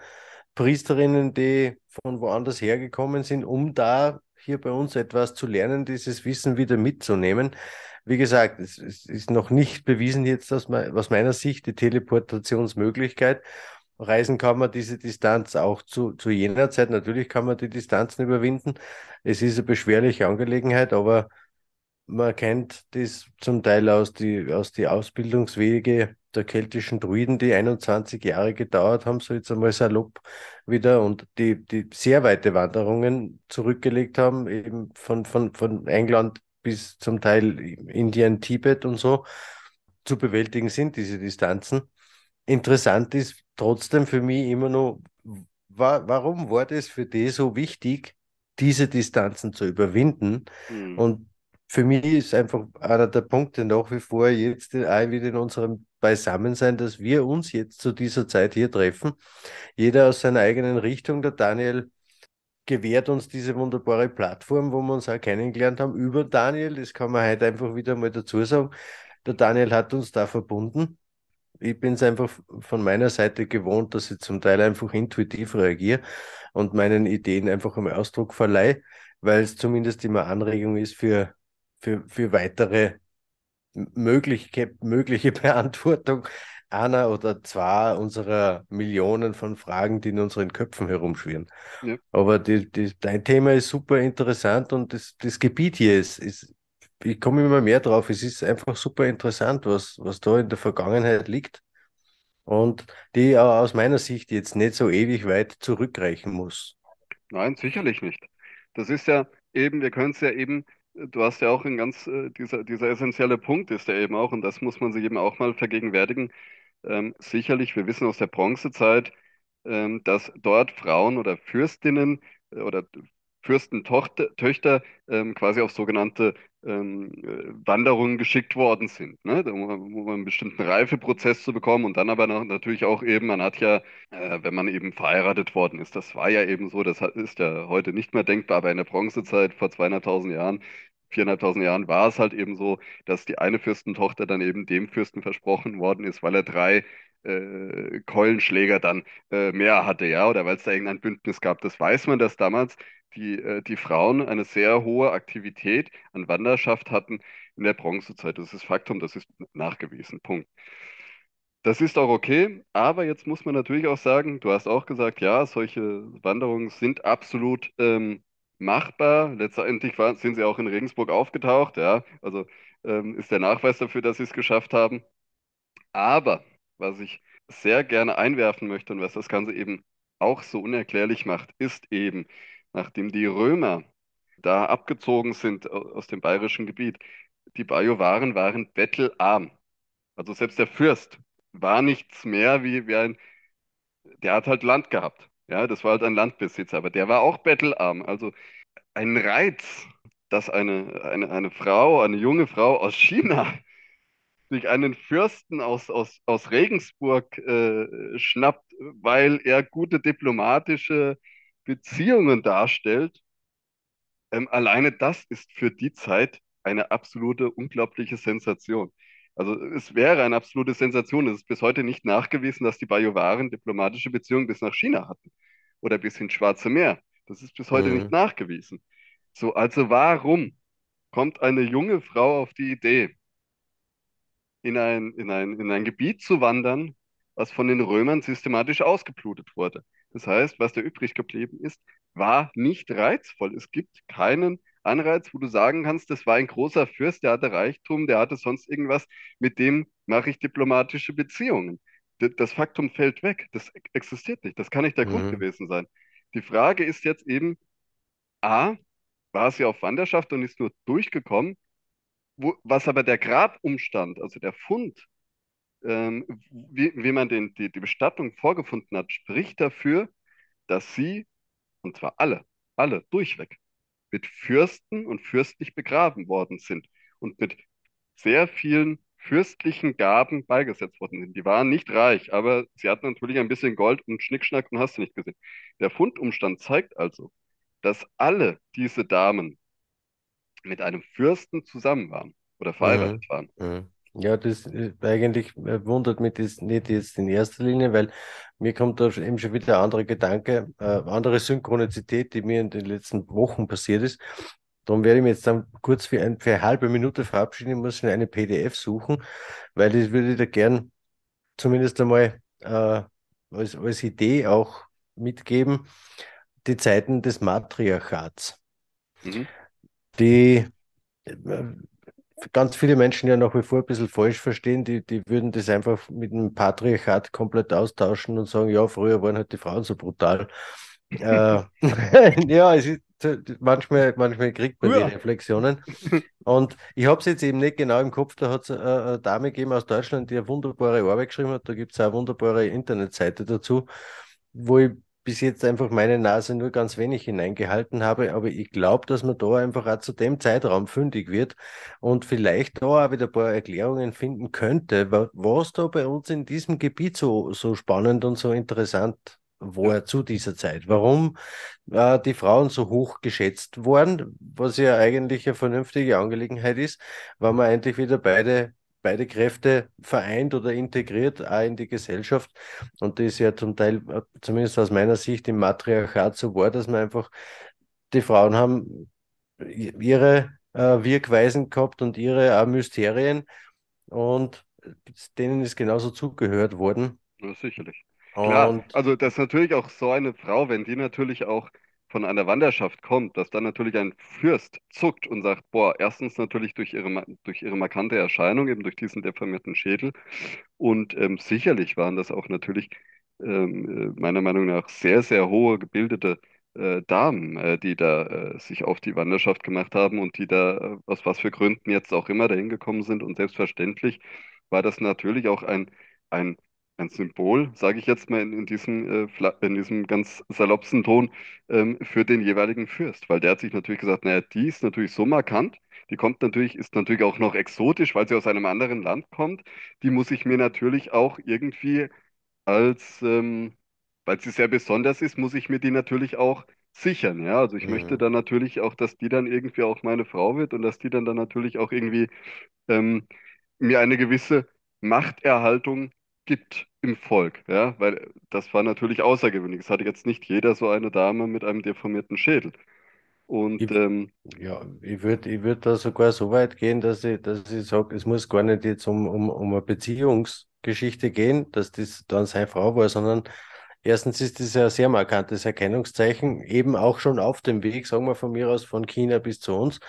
Priesterinnen, die von woanders hergekommen sind, um da hier bei uns etwas zu lernen, dieses Wissen wieder mitzunehmen. Wie gesagt, es, ist noch nicht bewiesen jetzt aus, aus meiner Sicht die Teleportationsmöglichkeit. Reisen kann man diese Distanz auch zu, zu jener Zeit. Natürlich kann man die Distanzen überwinden. Es ist eine beschwerliche Angelegenheit, aber man kennt das zum Teil aus die, aus die Ausbildungswege der keltischen Druiden, die 21 Jahre gedauert haben, so jetzt einmal salopp wieder, und die, die sehr weite Wanderungen zurückgelegt haben, eben von, von, von England bis zum Teil Indien, Tibet und so, zu bewältigen sind, diese Distanzen. Interessant ist trotzdem für mich immer noch, wa warum war das für die so wichtig, diese Distanzen zu überwinden? Mhm. Und für mich ist einfach einer der Punkte nach wie vor jetzt auch wieder in unserem Beisammensein, dass wir uns jetzt zu dieser Zeit hier treffen. Jeder aus seiner eigenen Richtung. Der Daniel gewährt uns diese wunderbare Plattform, wo wir uns auch kennengelernt haben über Daniel. Das kann man heute einfach wieder mal dazu sagen. Der Daniel hat uns da verbunden. Ich bin es einfach von meiner Seite gewohnt, dass ich zum Teil einfach intuitiv reagiere und meinen Ideen einfach einen Ausdruck verleihe, weil es zumindest immer Anregung ist für für, für weitere mögliche, mögliche Beantwortung einer oder zwei unserer Millionen von Fragen, die in unseren Köpfen herumschwirren. Ja. Aber die, die, dein Thema ist super interessant und das, das Gebiet hier ist, ist, ich komme immer mehr drauf, es ist einfach super interessant, was, was da in der Vergangenheit liegt und die aus meiner Sicht jetzt nicht so ewig weit zurückreichen muss. Nein, sicherlich nicht. Das ist ja eben, wir können es ja eben du hast ja auch ein ganz, äh, dieser, dieser essentielle Punkt ist ja eben auch, und das muss man sich eben auch mal vergegenwärtigen. Ähm, sicherlich, wir wissen aus der Bronzezeit, ähm, dass dort Frauen oder Fürstinnen äh, oder Fürstentöchter ähm, quasi auf sogenannte ähm, äh, Wanderungen geschickt worden sind, ne? um, um einen bestimmten Reifeprozess zu bekommen und dann aber noch, natürlich auch eben, man hat ja, äh, wenn man eben verheiratet worden ist, das war ja eben so, das ist ja heute nicht mehr denkbar, aber in der Bronzezeit vor zweieinhalbtausend Jahren viereinhalbtausend Jahren war es halt eben so, dass die eine Fürstentochter dann eben dem Fürsten versprochen worden ist, weil er drei äh, Keulenschläger dann äh, mehr hatte, ja, oder weil es da irgendein Bündnis gab. Das weiß man, dass damals die, äh, die Frauen eine sehr hohe Aktivität an Wanderschaft hatten in der Bronzezeit. Das ist Faktum, das ist nachgewiesen. Punkt. Das ist auch okay, aber jetzt muss man natürlich auch sagen, du hast auch gesagt, ja, solche Wanderungen sind absolut ähm, machbar. Letztendlich waren, sind sie auch in Regensburg aufgetaucht, ja. Also ähm, ist der Nachweis dafür, dass sie es geschafft haben. Aber was ich sehr gerne einwerfen möchte und was das Ganze eben auch so unerklärlich macht, ist eben, nachdem die Römer da abgezogen sind aus dem bayerischen Gebiet, die Bajuwaren waren bettelarm. Also selbst der Fürst war nichts mehr wie, wie ein, der hat halt Land gehabt. Ja, das war halt ein Landbesitzer, aber der war auch bettelarm. Also ein Reiz, dass eine, eine, eine Frau, eine junge Frau aus China sich einen Fürsten aus, aus, aus Regensburg äh, schnappt, weil er gute diplomatische Beziehungen darstellt. Ähm, alleine das ist für die Zeit eine absolute, unglaubliche Sensation. Also es wäre eine absolute Sensation. Es ist bis heute nicht nachgewiesen, dass die Bajuwaren diplomatische Beziehungen bis nach China hatten oder bis ins Schwarze Meer. Das ist bis heute mhm. nicht nachgewiesen. So, also warum kommt eine junge Frau auf die Idee, in ein, in ein, in ein Gebiet zu wandern, was von den Römern systematisch ausgeblutet wurde? Das heißt, was da übrig geblieben ist, war nicht reizvoll. Es gibt keinen Anreiz, wo du sagen kannst, das war ein großer Fürst, der hatte Reichtum, der hatte sonst irgendwas, mit dem mache ich diplomatische Beziehungen. Das Faktum fällt weg, das existiert nicht, das kann nicht der Grund Mhm. gewesen sein. Die Frage ist jetzt eben, A, war sie auf Wanderschaft und ist nur durchgekommen, wo, was aber der Grabumstand, also der Fund, ähm, wie, wie man den, die, die Bestattung vorgefunden hat, spricht dafür, dass sie, und zwar alle, alle durchweg, mit Fürsten und fürstlich begraben worden sind und mit sehr vielen fürstlichen Gaben beigesetzt worden sind. Die waren nicht reich, aber sie hatten natürlich ein bisschen Gold und Schnickschnack und hast du nicht gesehen. Der Fundumstand zeigt also, dass alle diese Damen mit einem Fürsten zusammen waren oder verheiratet waren. Mhm. Ja, das äh, eigentlich äh, wundert mich das nicht jetzt in erster Linie, weil mir kommt da eben schon wieder ein anderer Gedanke, äh, andere Synchronizität, die mir in den letzten Wochen passiert ist. Darum werde ich mich jetzt dann kurz für, ein, für eine halbe Minute verabschieden. Ich muss schnell eine PDF suchen, weil ich würde da gern zumindest einmal äh, als, als Idee auch mitgeben, die Zeiten des Matriarchats Mhm. die äh, ganz viele Menschen ja nach wie vor ein bisschen falsch verstehen, die, die würden das einfach mit dem Patriarchat komplett austauschen und sagen, ja, früher waren halt die Frauen so brutal. äh, ja, es ist, manchmal, manchmal kriegt man die Ja. Reflexionen. Und ich habe es jetzt eben nicht genau im Kopf, da hat es eine, eine Dame gegeben aus Deutschland, die eine wunderbare Arbeit geschrieben hat. Da gibt es auch eine wunderbare Internetseite dazu, wo ich bis jetzt einfach meine Nase nur ganz wenig hineingehalten habe. Aber ich glaube, dass man da einfach auch zu dem Zeitraum fündig wird und vielleicht da auch wieder ein paar Erklärungen finden könnte, wa- was da bei uns in diesem Gebiet so, so spannend und so interessant war zu dieser Zeit. Warum äh, die Frauen so hoch geschätzt wurden, was ja eigentlich eine vernünftige Angelegenheit ist, weil man eigentlich wieder beide, beide Kräfte vereint oder integriert, auch in die Gesellschaft. Und das ist ja zum Teil, äh, zumindest aus meiner Sicht, im Matriarchat so war, dass man einfach, die Frauen haben ihre äh, Wirkweisen gehabt und ihre auch Mysterien und denen ist genauso zugehört worden. Ja, sicherlich. Klar, Und also dass natürlich auch so eine Frau, wenn die natürlich auch von einer Wanderschaft kommt, dass dann natürlich ein Fürst zuckt und sagt, boah, erstens natürlich durch ihre, durch ihre markante Erscheinung, eben durch diesen deformierten Schädel. Und ähm, sicherlich waren das auch natürlich ähm, äh, meiner Meinung nach sehr, sehr hohe gebildete äh, Damen, äh, die da äh, sich auf die Wanderschaft gemacht haben und die da äh, aus was für Gründen jetzt auch immer dahin gekommen sind. Und selbstverständlich war das natürlich auch ein, ein ein Symbol, sage ich jetzt mal in, in diesem, äh, in diesem ganz saloppsen Ton, ähm, für den jeweiligen Fürst. Weil der hat sich natürlich gesagt, naja, die ist natürlich so markant, die kommt natürlich, ist natürlich auch noch exotisch, weil sie aus einem anderen Land kommt. Die muss ich mir natürlich auch irgendwie als, ähm, weil sie sehr besonders ist, muss ich mir die natürlich auch sichern. Ja, also ich möchte Mhm. dann natürlich auch, dass die dann irgendwie auch meine Frau wird und dass die dann dann natürlich auch irgendwie ähm, mir eine gewisse Machterhaltung gibt im Volk, ja, weil das war natürlich außergewöhnlich. Es hatte jetzt nicht jeder so eine Dame mit einem deformierten Schädel. Und Ich, ähm, ja, ich würde ich würd da sogar so weit gehen, dass ich, dass ich sage, es muss gar nicht jetzt um, um, um eine Beziehungsgeschichte gehen, dass das dann seine Frau war, sondern erstens ist das ja ein sehr markantes Erkennungszeichen, eben auch schon auf dem Weg, sagen wir von mir aus, von China bis zu uns.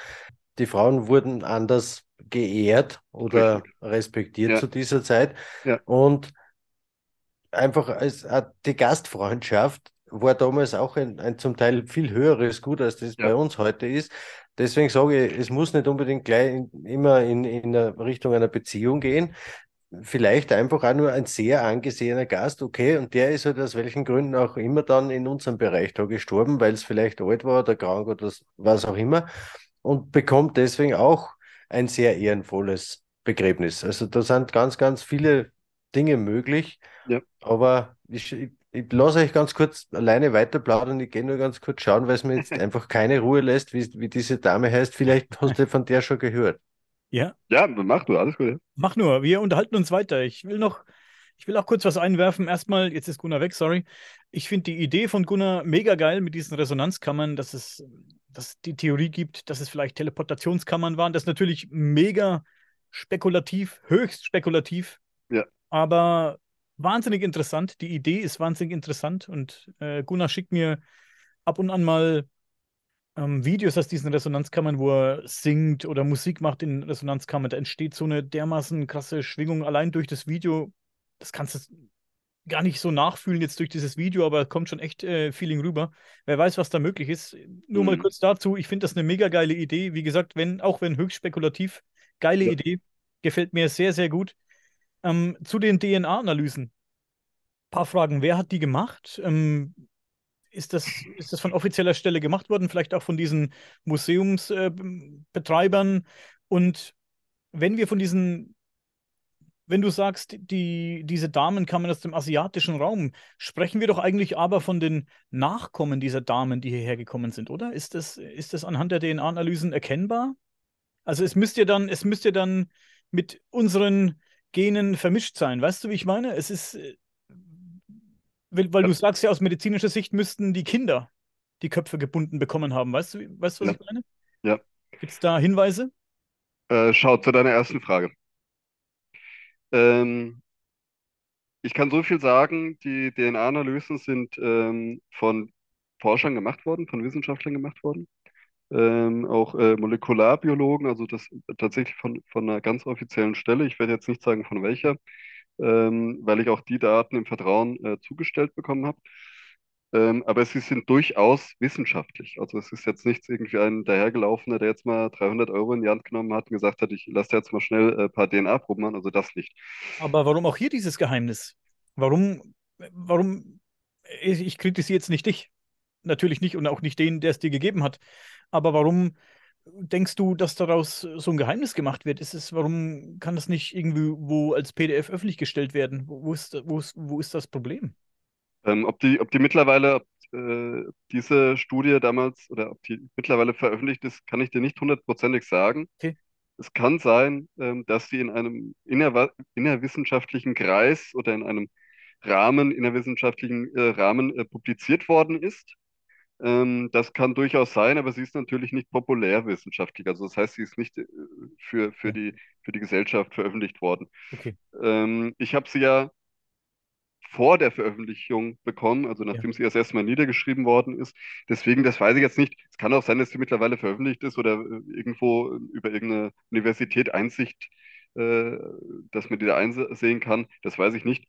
Die Frauen wurden anders geehrt oder richtig, respektiert ja, zu dieser Zeit. ja, Und einfach als äh, die Gastfreundschaft war damals auch ein, ein zum Teil viel höheres Gut, als das ja, bei uns heute ist. Deswegen sage ich, es muss nicht unbedingt gleich in, immer in, in Richtung einer Beziehung gehen. Vielleicht einfach auch nur ein sehr angesehener Gast, okay, und der ist halt aus welchen Gründen auch immer dann in unserem Bereich da gestorben, weil es vielleicht alt war oder krank oder was auch immer und bekommt deswegen auch ein sehr ehrenvolles Begräbnis. Also da sind ganz, ganz viele Dinge möglich. ja. Aber ich, ich, ich lasse euch ganz kurz alleine weiter plaudern. Ich gehe nur ganz kurz schauen, weil es mir jetzt einfach keine Ruhe lässt, wie, wie diese Dame heißt. Vielleicht hast du von der schon gehört. Ja, Ja, mach du, alles gut. Ja. mach nur. Wir unterhalten uns weiter. Ich will noch, ich will auch kurz was einwerfen. Erstmal, jetzt ist Gunnar weg, sorry. Ich finde die Idee von Gunnar mega geil mit diesen Resonanzkammern, dass es, dass es die Theorie gibt, dass es vielleicht Teleportationskammern waren. Das ist natürlich mega spekulativ, höchst spekulativ, Ja. aber wahnsinnig interessant. Die Idee ist wahnsinnig interessant und äh, Gunnar schickt mir ab und an mal ähm, Videos aus diesen Resonanzkammern, wo er singt oder Musik macht in Resonanzkammern, da entsteht so eine dermaßen krasse Schwingung allein durch das Video. Das kannst du gar nicht so nachfühlen jetzt durch dieses Video, aber kommt schon echt äh, Feeling rüber. Wer weiß, was da möglich ist. Nur mal Mhm. kurz dazu, ich finde das eine mega geile Idee. Wie gesagt, wenn, auch wenn höchst spekulativ, geile Ja. Idee. Gefällt mir sehr, sehr gut. Ähm, zu den DNA-Analysen. Paar Fragen. Wer hat die gemacht? Ähm, ist das, ist das von offizieller Stelle gemacht worden? Vielleicht auch von diesen Museumsbetreibern? Und wenn wir von diesen, wenn du sagst, die, diese Damen kamen aus dem asiatischen Raum, sprechen wir doch eigentlich aber von den Nachkommen dieser Damen, die hierher gekommen sind, oder? Ist das, ist das anhand der DNA-Analysen erkennbar? Also es müsste dann, es müsste dann mit unseren Genen vermischt sein. Weißt du, wie ich meine? Es ist, äh, weil, du sagst ja, aus medizinischer Sicht müssten die Kinder die Köpfe gebunden bekommen haben. Weißt du, weißt du, was Ja. ich meine? Ja. Gibt es da Hinweise? Äh, schau zu deiner ersten Frage. Ähm, ich kann so viel sagen, die DNA-Analysen sind ähm, von Forschern gemacht worden, von Wissenschaftlern gemacht worden, ähm, auch äh, Molekularbiologen, also das tatsächlich von, von einer ganz offiziellen Stelle. Ich werde jetzt nicht sagen, von welcher, ähm, weil ich auch die Daten im Vertrauen äh, zugestellt bekommen habe. Ähm, aber sie sind durchaus wissenschaftlich. Also es ist jetzt nichts irgendwie ein dahergelaufener, der jetzt mal 300 Euro in die Hand genommen hat und gesagt hat, ich lasse jetzt mal schnell ein paar DNA-Proben machen. Also das nicht. Aber warum auch hier dieses Geheimnis? Warum, warum, ich, ich kritisiere jetzt nicht dich, natürlich nicht und auch nicht den, der es dir gegeben hat. Aber warum denkst du, dass daraus so ein Geheimnis gemacht wird? Ist es, warum kann das nicht irgendwie wo als PDF öffentlich gestellt werden? Wo ist, wo ist, wo ist das Problem? Ähm, ob die, ob die mittlerweile, ob, äh, diese Studie damals oder ob die mittlerweile veröffentlicht ist, kann ich dir nicht hundertprozentig sagen. Okay. Es kann sein, ähm, dass sie in einem innerwa- innerwissenschaftlichen Kreis oder in einem Rahmen, innerwissenschaftlichen äh, Rahmen äh, publiziert worden ist. Ähm, das kann durchaus sein, aber sie ist natürlich nicht populärwissenschaftlich. Also das heißt, sie ist nicht äh, für, für die, für die Gesellschaft veröffentlicht worden. Okay. Ähm, ich habe sie ja vor der Veröffentlichung bekommen, also nachdem sie erst erstmal niedergeschrieben worden ist. Deswegen, das weiß ich jetzt nicht. Es kann auch sein, dass sie mittlerweile veröffentlicht ist oder äh, irgendwo über irgendeine Universität Einsicht, äh, dass man die da einsehen kann. Das weiß ich nicht.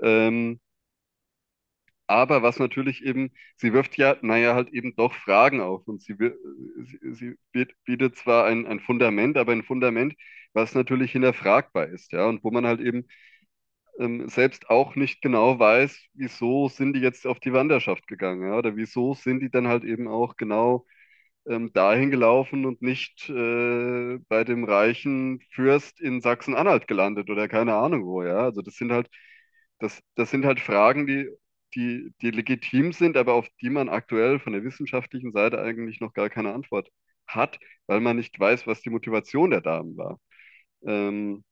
Ähm, aber was natürlich eben, sie wirft ja, naja, halt eben doch Fragen auf und sie, wir- sie, sie biet- bietet zwar ein, ein Fundament, aber ein Fundament, was natürlich hinterfragbar ist, ja, und wo man halt eben ähm, selbst auch nicht genau weiß, wieso sind die jetzt auf die Wanderschaft gegangen, ja, oder wieso sind die dann halt eben auch genau ähm, dahin gelaufen und nicht äh, bei dem reichen Fürst in Sachsen-Anhalt gelandet oder keine Ahnung wo, ja. Also das sind halt, das, das sind halt Fragen, die, die, die legitim sind, aber auf die man aktuell von der wissenschaftlichen Seite eigentlich noch gar keine Antwort hat, weil man nicht weiß, was die Motivation der Damen war. Ähm,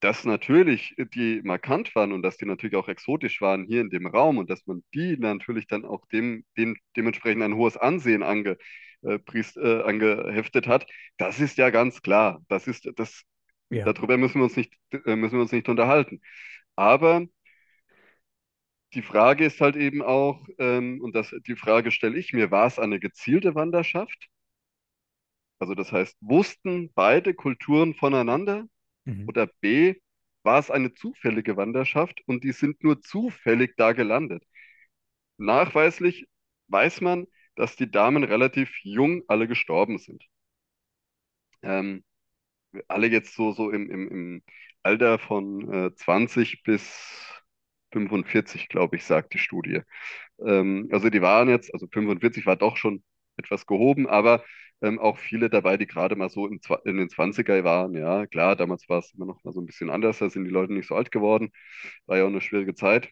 dass natürlich die markant waren und dass die natürlich auch exotisch waren hier in dem Raum und dass man die natürlich dann auch dem, dem dementsprechend ein hohes Ansehen ange, äh, priest, äh, angeheftet hat, das ist ja ganz klar. Das ist, das, Ja. darüber müssen wir uns nicht, äh, müssen wir uns nicht unterhalten. Aber die Frage ist halt eben auch, ähm, und das, die Frage stelle ich mir, war es eine gezielte Wanderschaft? Also das heißt, wussten beide Kulturen voneinander? Mhm. Oder B, war es eine zufällige Wanderschaft und die sind nur zufällig da gelandet? Nachweislich weiß man, dass die Damen relativ jung alle gestorben sind. Ähm, alle jetzt so, so im, im, im Alter von äh, 20 bis 45, glaube ich, sagt die Studie. Ähm, also die waren jetzt, also 45 war doch schon etwas gehoben, aber ähm, auch viele dabei, die gerade mal so Zwa- in den 20er waren. Ja, klar, damals war es immer noch mal so ein bisschen anders, da sind die Leute nicht so alt geworden, war ja auch eine schwierige Zeit.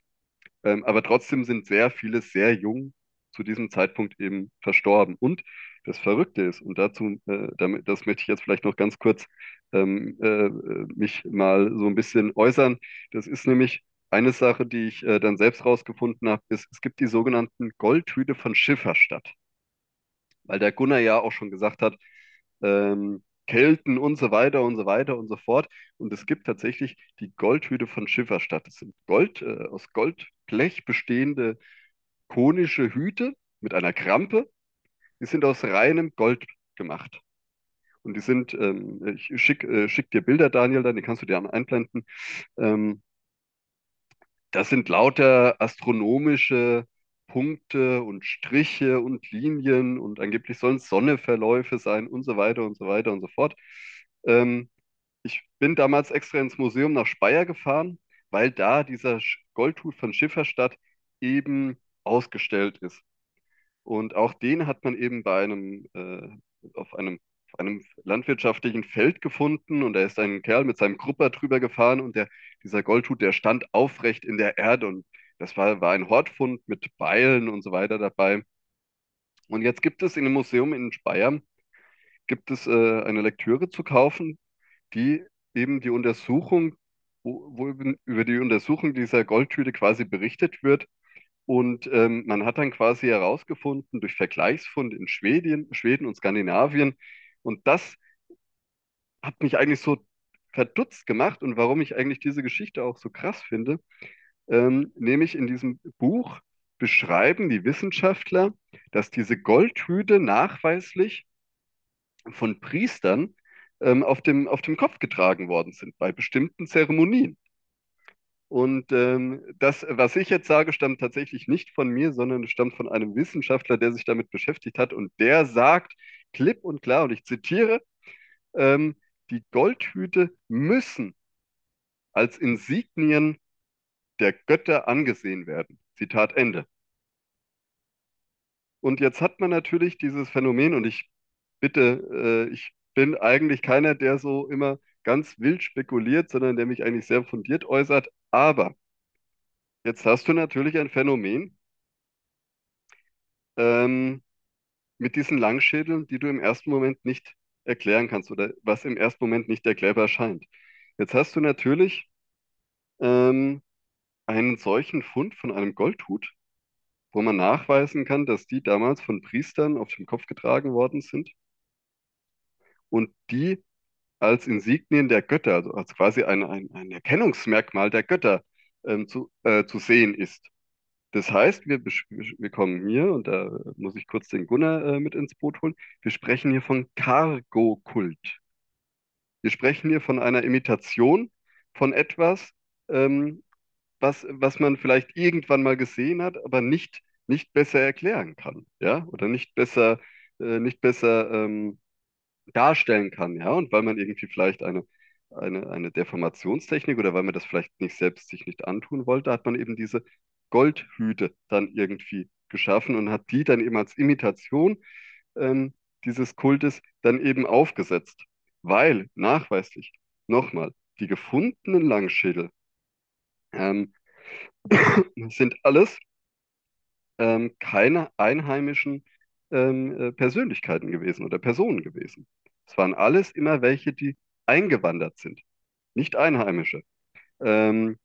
Ähm, aber trotzdem sind sehr viele sehr jung zu diesem Zeitpunkt eben verstorben. Und das Verrückte ist, und dazu, äh, damit, das möchte ich jetzt vielleicht noch ganz kurz ähm, äh, äh, mich mal so ein bisschen äußern. Das ist nämlich eine Sache, die ich äh, dann selbst rausgefunden habe, ist, es gibt die sogenannten Goldhüte von Schifferstadt. Weil der Gunnar ja auch schon gesagt hat, ähm, Kelten und so weiter und so weiter und so fort. Und es gibt tatsächlich die Goldhüte von Schifferstadt. Das sind Gold, äh, aus Goldblech bestehende konische Hüte mit einer Krampe. die sind aus reinem Gold gemacht. Und die sind, ähm, ich schicke äh, schick dir Bilder, Daniel, dann, die kannst du dir einblenden. Ähm, das sind lauter astronomische Punkte und Striche und Linien und angeblich sollen Sonneverläufe sein und so weiter und so weiter und so fort. Ähm, ich bin damals extra ins Museum nach Speyer gefahren, weil da dieser Goldhut von Schifferstadt eben ausgestellt ist. Und auch den hat man eben bei einem, äh, auf einem, auf einem landwirtschaftlichen Feld gefunden und da ist ein Kerl mit seinem Krupper drüber gefahren und der, dieser Goldhut, der stand aufrecht in der Erde und das war, war ein Hortfund mit Beilen und so weiter dabei. Und jetzt gibt es in dem Museum in Speyer, gibt es äh, eine Lektüre zu kaufen, die eben die Untersuchung, wo, wo über die Untersuchung dieser Goldtüte quasi berichtet wird. Und ähm, man hat dann quasi herausgefunden durch Vergleichsfund in Schweden, Schweden und Skandinavien. Und das hat mich eigentlich so verdutzt gemacht und warum ich eigentlich diese Geschichte auch so krass finde, ähm, nämlich in diesem Buch beschreiben die Wissenschaftler, dass diese Goldhüte nachweislich von Priestern ähm, auf dem, auf dem Kopf getragen worden sind bei bestimmten Zeremonien. Und ähm, das, was ich jetzt sage, stammt tatsächlich nicht von mir, sondern es stammt von einem Wissenschaftler, der sich damit beschäftigt hat. Und der sagt klipp und klar, und ich zitiere, ähm, die Goldhüte müssen als Insignien der Götter angesehen werden. Zitat Ende. Und jetzt hat man natürlich dieses Phänomen, und ich bitte, äh, ich bin eigentlich keiner, der so immer ganz wild spekuliert, sondern der mich eigentlich sehr fundiert äußert. Aber jetzt hast du natürlich ein Phänomen ähm, mit diesen Langschädeln, die du im ersten Moment nicht erklären kannst oder was im ersten Moment nicht erklärbar scheint. Jetzt hast du natürlich ähm, einen solchen Fund von einem Goldhut, wo man nachweisen kann, dass die damals von Priestern auf dem Kopf getragen worden sind und die als Insignien der Götter, also als quasi ein, ein, ein Erkennungsmerkmal der Götter ähm, zu, äh, zu sehen ist. Das heißt, wir, wir kommen hier, und da muss ich kurz den Gunnar äh, mit ins Boot holen, wir sprechen hier von Cargo-Kult. Wir sprechen hier von einer Imitation von etwas, ähm, was, was man vielleicht irgendwann mal gesehen hat, aber nicht, nicht besser erklären kann, ja, oder nicht besser, äh, nicht besser ähm, darstellen kann, ja, und weil man irgendwie vielleicht eine, eine, eine Deformationstechnik oder weil man das vielleicht nicht selbst sich nicht antun wollte, hat man eben diese Goldhüte dann irgendwie geschaffen und hat die dann eben als Imitation ähm, dieses Kultes dann eben aufgesetzt, weil nachweislich, nochmal, die gefundenen Langschädel ähm, sind alles ähm, keine einheimischen ähm, äh, Persönlichkeiten gewesen oder Personen gewesen. Es waren alles immer welche, die eingewandert sind, nicht Einheimische. Ähm,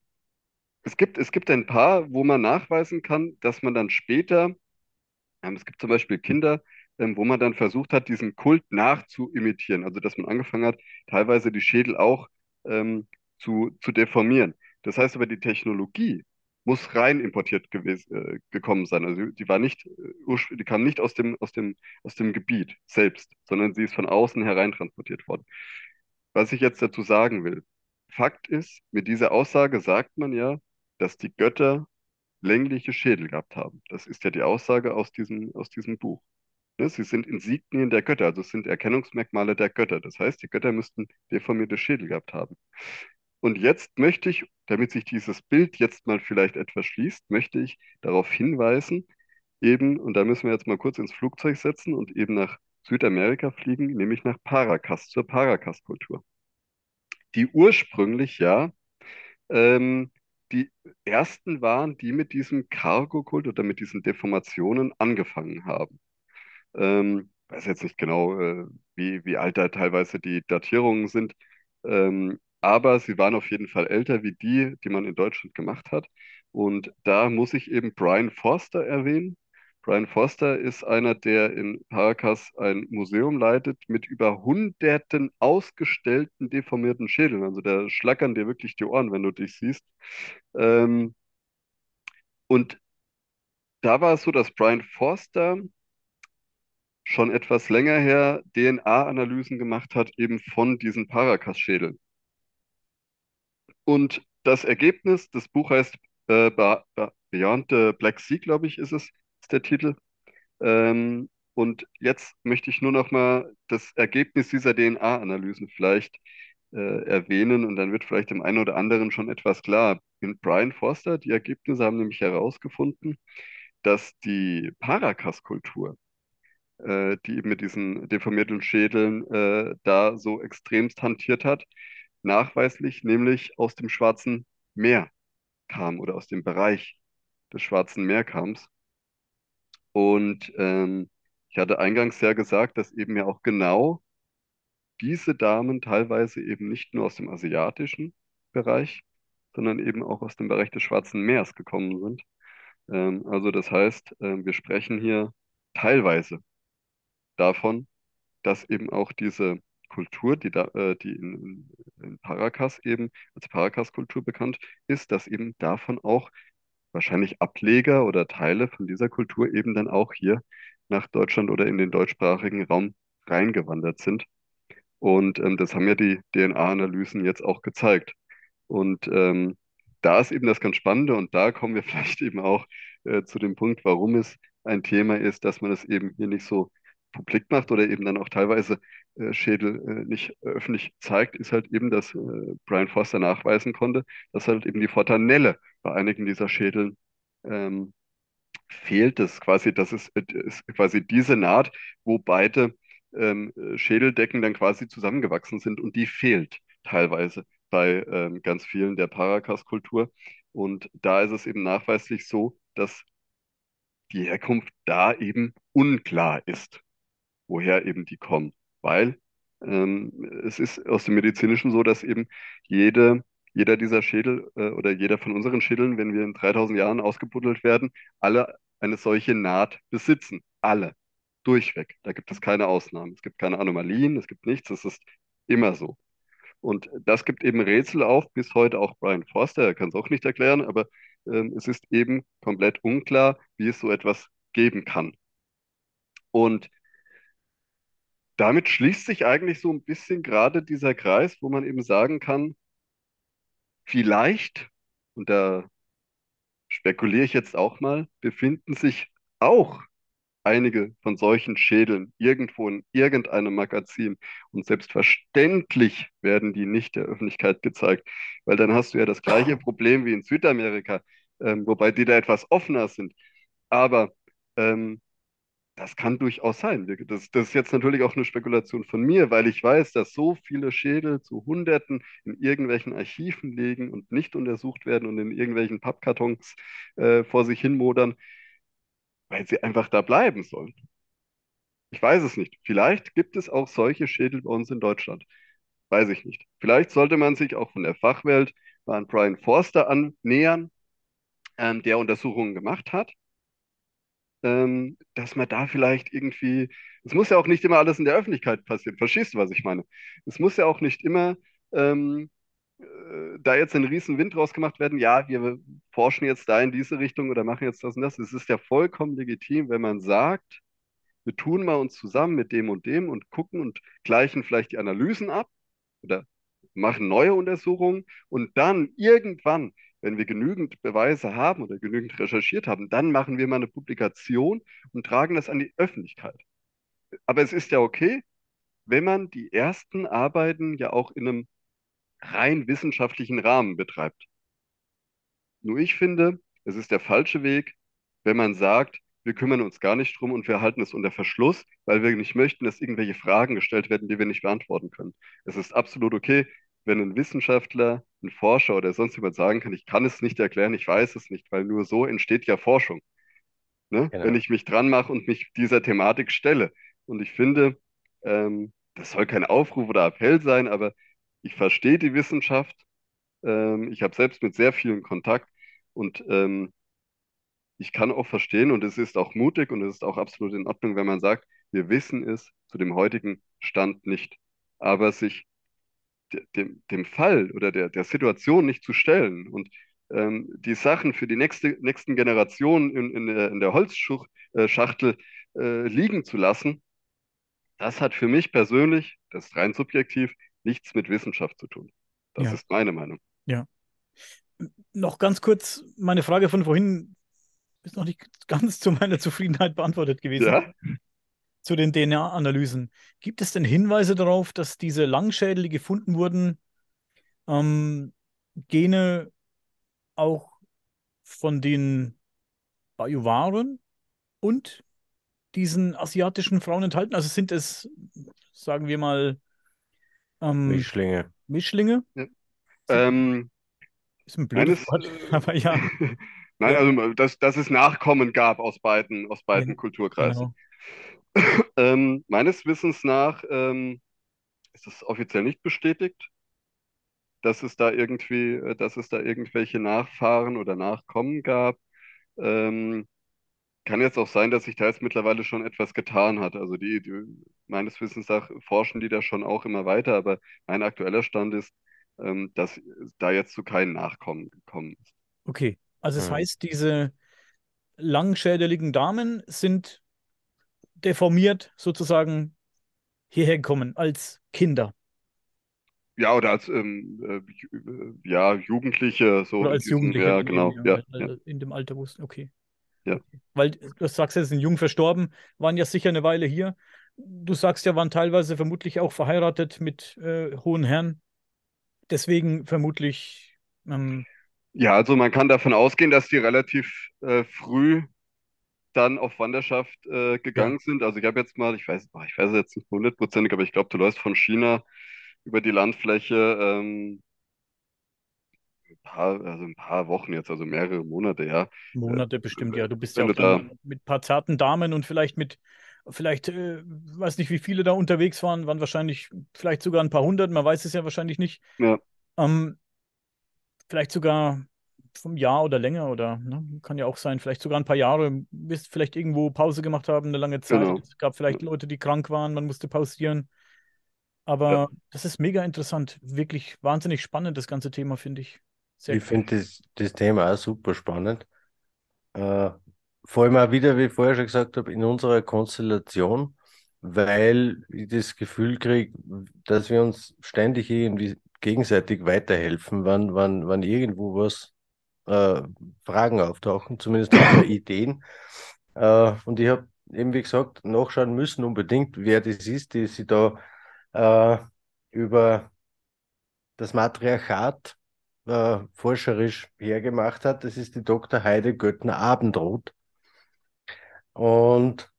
es gibt, es gibt ein paar, wo man nachweisen kann, dass man dann später, ähm, es gibt zum Beispiel Kinder, ähm, wo man dann versucht hat, diesen Kult nachzuimitieren. Also dass man angefangen hat, teilweise die Schädel auch ähm, zu, zu deformieren. Das heißt aber, die Technologie muss rein importiert gewesen, äh, gekommen sein. Also die war nicht, äh, die kam nicht aus dem, aus dem, aus dem Gebiet selbst, sondern sie ist von außen hereintransportiert worden. Was ich jetzt dazu sagen will, Fakt ist, mit dieser Aussage sagt man ja, dass die Götter längliche Schädel gehabt haben. Das ist ja die Aussage aus diesem, aus diesem Buch. Ne? Sie sind Insignien der Götter, also es sind Erkennungsmerkmale der Götter. Das heißt, die Götter müssten deformierte Schädel gehabt haben. Und jetzt möchte ich, damit sich dieses Bild jetzt mal vielleicht etwas schließt, möchte ich darauf hinweisen, eben, und da müssen wir jetzt mal kurz ins Flugzeug setzen und eben nach Südamerika fliegen, nämlich nach Paracas, zur Paracas-Kultur. Die ursprünglich ja ähm, die ersten waren, die mit diesem Cargo-Kult oder mit diesen Deformationen angefangen haben. Ähm, ich weiß jetzt nicht genau, äh, wie, wie alt da teilweise die Datierungen sind. Ähm, aber sie waren auf jeden Fall älter wie die, die man in Deutschland gemacht hat. Und da muss ich eben Brian Forster erwähnen. Brian Forster ist einer, der in Paracas ein Museum leitet mit über hunderten ausgestellten deformierten Schädeln. Also da schlackern dir wirklich die Ohren, wenn du dich siehst. Ähm, und da war es so, dass Brian Forster schon etwas länger her DNA-Analysen gemacht hat, eben von diesen Paracas-Schädeln. Und das Ergebnis, das Buch heißt äh, Beyond the Black Sea, glaube ich, ist es, ist der Titel. Ähm, und jetzt möchte ich nur noch mal das Ergebnis dieser DNA-Analysen vielleicht äh, erwähnen und dann wird vielleicht dem einen oder anderen schon etwas klar. In Brian Forster, die Ergebnisse haben nämlich herausgefunden, dass die Paracas-Kultur, äh, die eben mit diesen deformierten Schädeln äh, da so extremst hantiert hat, nachweislich nämlich aus dem Schwarzen Meer kam oder aus dem Bereich des Schwarzen Meerkams. Und ähm, ich hatte eingangs ja gesagt, dass eben ja auch genau diese Damen teilweise eben nicht nur aus dem asiatischen Bereich, sondern eben auch aus dem Bereich des Schwarzen Meers gekommen sind. Ähm, also das heißt, äh, wir sprechen hier teilweise davon, dass eben auch diese Kultur, die, da, äh, die in, in Paracas eben als Paracas-Kultur bekannt ist, dass eben davon auch wahrscheinlich Ableger oder Teile von dieser Kultur eben dann auch hier nach Deutschland oder in den deutschsprachigen Raum reingewandert sind. Und ähm, das haben ja die DNA-Analysen jetzt auch gezeigt. Und ähm, da ist eben das ganz Spannende und da kommen wir vielleicht eben auch äh, zu dem Punkt, warum es ein Thema ist, dass man es eben hier nicht so publik macht oder eben dann auch teilweise äh, Schädel äh, nicht öffentlich zeigt, ist halt eben, dass äh, Brian Foster nachweisen konnte, dass halt eben die Fortanelle bei einigen dieser Schädeln ähm, fehlt. Das quasi, das ist, äh, ist quasi diese Naht, wo beide ähm, Schädeldecken dann quasi zusammengewachsen sind und die fehlt teilweise bei ähm, ganz vielen der Paracas-Kultur. Und da ist es eben nachweislich so, dass die Herkunft da eben unklar ist, woher eben die kommen. Weil ähm, es ist aus dem Medizinischen so, dass eben jede, jeder dieser Schädel äh, oder jeder von unseren Schädeln, wenn wir in 3000 Jahren ausgebuddelt werden, alle eine solche Naht besitzen. Alle durchweg. Da gibt es keine Ausnahmen. Es gibt keine Anomalien, es gibt nichts. Es ist immer so. Und das gibt eben Rätsel auf, bis heute auch Brian Forster, er kann es auch nicht erklären, aber ähm, es ist eben komplett unklar, wie es so etwas geben kann. Und damit schließt sich eigentlich so ein bisschen gerade dieser Kreis, wo man eben sagen kann, vielleicht, und da spekuliere ich jetzt auch mal, befinden sich auch einige von solchen Schädeln irgendwo in irgendeinem Magazin. Und selbstverständlich werden die nicht der Öffentlichkeit gezeigt, weil dann hast du ja das gleiche Problem wie in Südamerika, ähm, wobei die da etwas offener sind. Aber ähm, das kann durchaus sein. Das, das, ist jetzt natürlich auch eine Spekulation von mir, weil ich weiß, dass so viele Schädel zu Hunderten in irgendwelchen Archiven liegen und nicht untersucht werden und in irgendwelchen Pappkartons äh, vor sich hin modern weil sie einfach da bleiben sollen. Ich weiß es nicht. Vielleicht gibt es auch solche Schädel bei uns in Deutschland. Weiß ich nicht. Vielleicht sollte man sich auch von der Fachwelt mal an Brian Forster annähern, ähm, der Untersuchungen gemacht hat, ähm, dass man da vielleicht irgendwie, es muss ja auch nicht immer alles in der Öffentlichkeit passieren. Verstehst du, was ich meine? Es muss ja auch nicht immer ähm, äh, da jetzt ein riesen Wind draus gemacht werden, ja, wir forschen jetzt da in diese Richtung oder machen jetzt das und das. Es ist ja vollkommen legitim, wenn man sagt, wir tun mal uns zusammen mit dem und dem und gucken und gleichen vielleicht die Analysen ab oder machen neue Untersuchungen und dann irgendwann, wenn wir genügend Beweise haben oder genügend recherchiert haben, dann machen wir mal eine Publikation und tragen das an die Öffentlichkeit. Aber es ist ja okay, wenn man die ersten Arbeiten ja auch in einem rein wissenschaftlichen Rahmen betreibt. Nur ich finde, es ist der falsche Weg, wenn man sagt, wir kümmern uns gar nicht drum und wir halten es unter Verschluss, weil wir nicht möchten, dass irgendwelche Fragen gestellt werden, die wir nicht beantworten können. Es ist absolut okay, wenn ein Wissenschaftler, ein Forscher oder sonst jemand sagen kann, ich kann es nicht erklären, ich weiß es nicht, weil nur so entsteht ja Forschung. Ne? Genau. Wenn ich mich dran mache und mich dieser Thematik stelle. Und ich finde, ähm, das soll kein Aufruf oder Appell sein, aber ich verstehe die Wissenschaft. Ähm, ich habe selbst mit sehr vielen Kontakt und ähm, ich kann auch verstehen und es ist auch mutig und es ist auch absolut in Ordnung, wenn man sagt, wir wissen es zu dem heutigen Stand nicht. Aber sich dem, dem Fall oder der, der Situation nicht zu stellen und ähm, die Sachen für die nächste, nächsten Generationen in, in der, in der Holzschachtel äh, liegen zu lassen, das hat für mich persönlich, das ist rein subjektiv, nichts mit Wissenschaft zu tun. Das Ja. ist meine Meinung. Ja. Noch ganz kurz, meine Frage von vorhin ist noch nicht ganz zu meiner Zufriedenheit beantwortet gewesen. Ja, Zu den DNA-Analysen. Gibt es denn Hinweise darauf, dass diese Langschädel, die gefunden wurden, ähm, Gene auch von den Bajuwaren und diesen asiatischen Frauen enthalten? Also sind es, sagen wir mal, ähm, Mischlinge. Mischlinge? ähm, Ist ein blödes Wort, aber ja. nein, Ja. also dass, dass es Nachkommen gab aus beiden, aus beiden Ja, Kulturkreisen. Genau. Ähm, meines Wissens nach ähm, ist es offiziell nicht bestätigt, dass es da irgendwie, äh, dass es da irgendwelche Nachfahren oder Nachkommen gab. Ähm, kann jetzt auch sein, dass sich da jetzt mittlerweile schon etwas getan hat. Also die, die meines Wissens nach forschen die da schon auch immer weiter, aber mein aktueller Stand ist, ähm, dass da jetzt zu keinen Nachkommen gekommen ist. Okay, also es Hm. heißt, diese langschädeligen Damen sind deformiert sozusagen hierher gekommen als Kinder Ja, oder als ähm, äh, äh, ja, Jugendliche, so oder als diesem, Jugendliche ja, genau, in, ja, in, ja, in dem Alter wussten. Okay. ja. Weil du sagst ja, sie sind jung verstorben, waren ja sicher eine Weile hier. Du sagst ja, waren teilweise vermutlich auch verheiratet mit äh, hohen Herren. Deswegen vermutlich, ähm, Ja, also man kann davon ausgehen, dass die relativ äh, früh dann auf Wanderschaft äh, ja, gegangen sind. Also ich habe jetzt mal, ich weiß, ich weiß es jetzt nicht hundertprozentig, aber ich glaube, du läufst von China über die Landfläche ähm, ein paar, also ein paar Wochen jetzt, also mehrere Monate, ja. Äh, Monate bestimmt, ja. Du bist ja auch da, mit ein paar zarten Damen und vielleicht mit, vielleicht, äh, weiß nicht, wie viele da unterwegs waren, waren wahrscheinlich, vielleicht sogar ein paar hundert, man weiß es ja wahrscheinlich nicht. ja, Ähm, vielleicht sogar vom Jahr oder länger oder ne, kann ja auch sein, vielleicht sogar ein paar Jahre, bis vielleicht irgendwo Pause gemacht haben, eine lange Zeit. genau. Es gab Ja, vielleicht Leute, die krank waren, man musste pausieren. ja. Aber das ist mega interessant, wirklich wahnsinnig spannend, das ganze Thema, finde ich. Sehr Ich finde das, das Thema auch super spannend. Äh, vor allem auch wieder, wie ich vorher schon gesagt habe, in unserer Konstellation, weil ich das Gefühl kriege, dass wir uns ständig irgendwie gegenseitig weiterhelfen, wenn, wenn, wenn irgendwo was äh, Fragen auftauchen, zumindest auch Ideen. Äh, und ich habe eben, wie gesagt, nachschauen müssen unbedingt, wer das ist, die sich da äh, über das Matriarchat äh, forscherisch hergemacht hat. Das ist die Dr. Heide Göttner-Abendroth. Und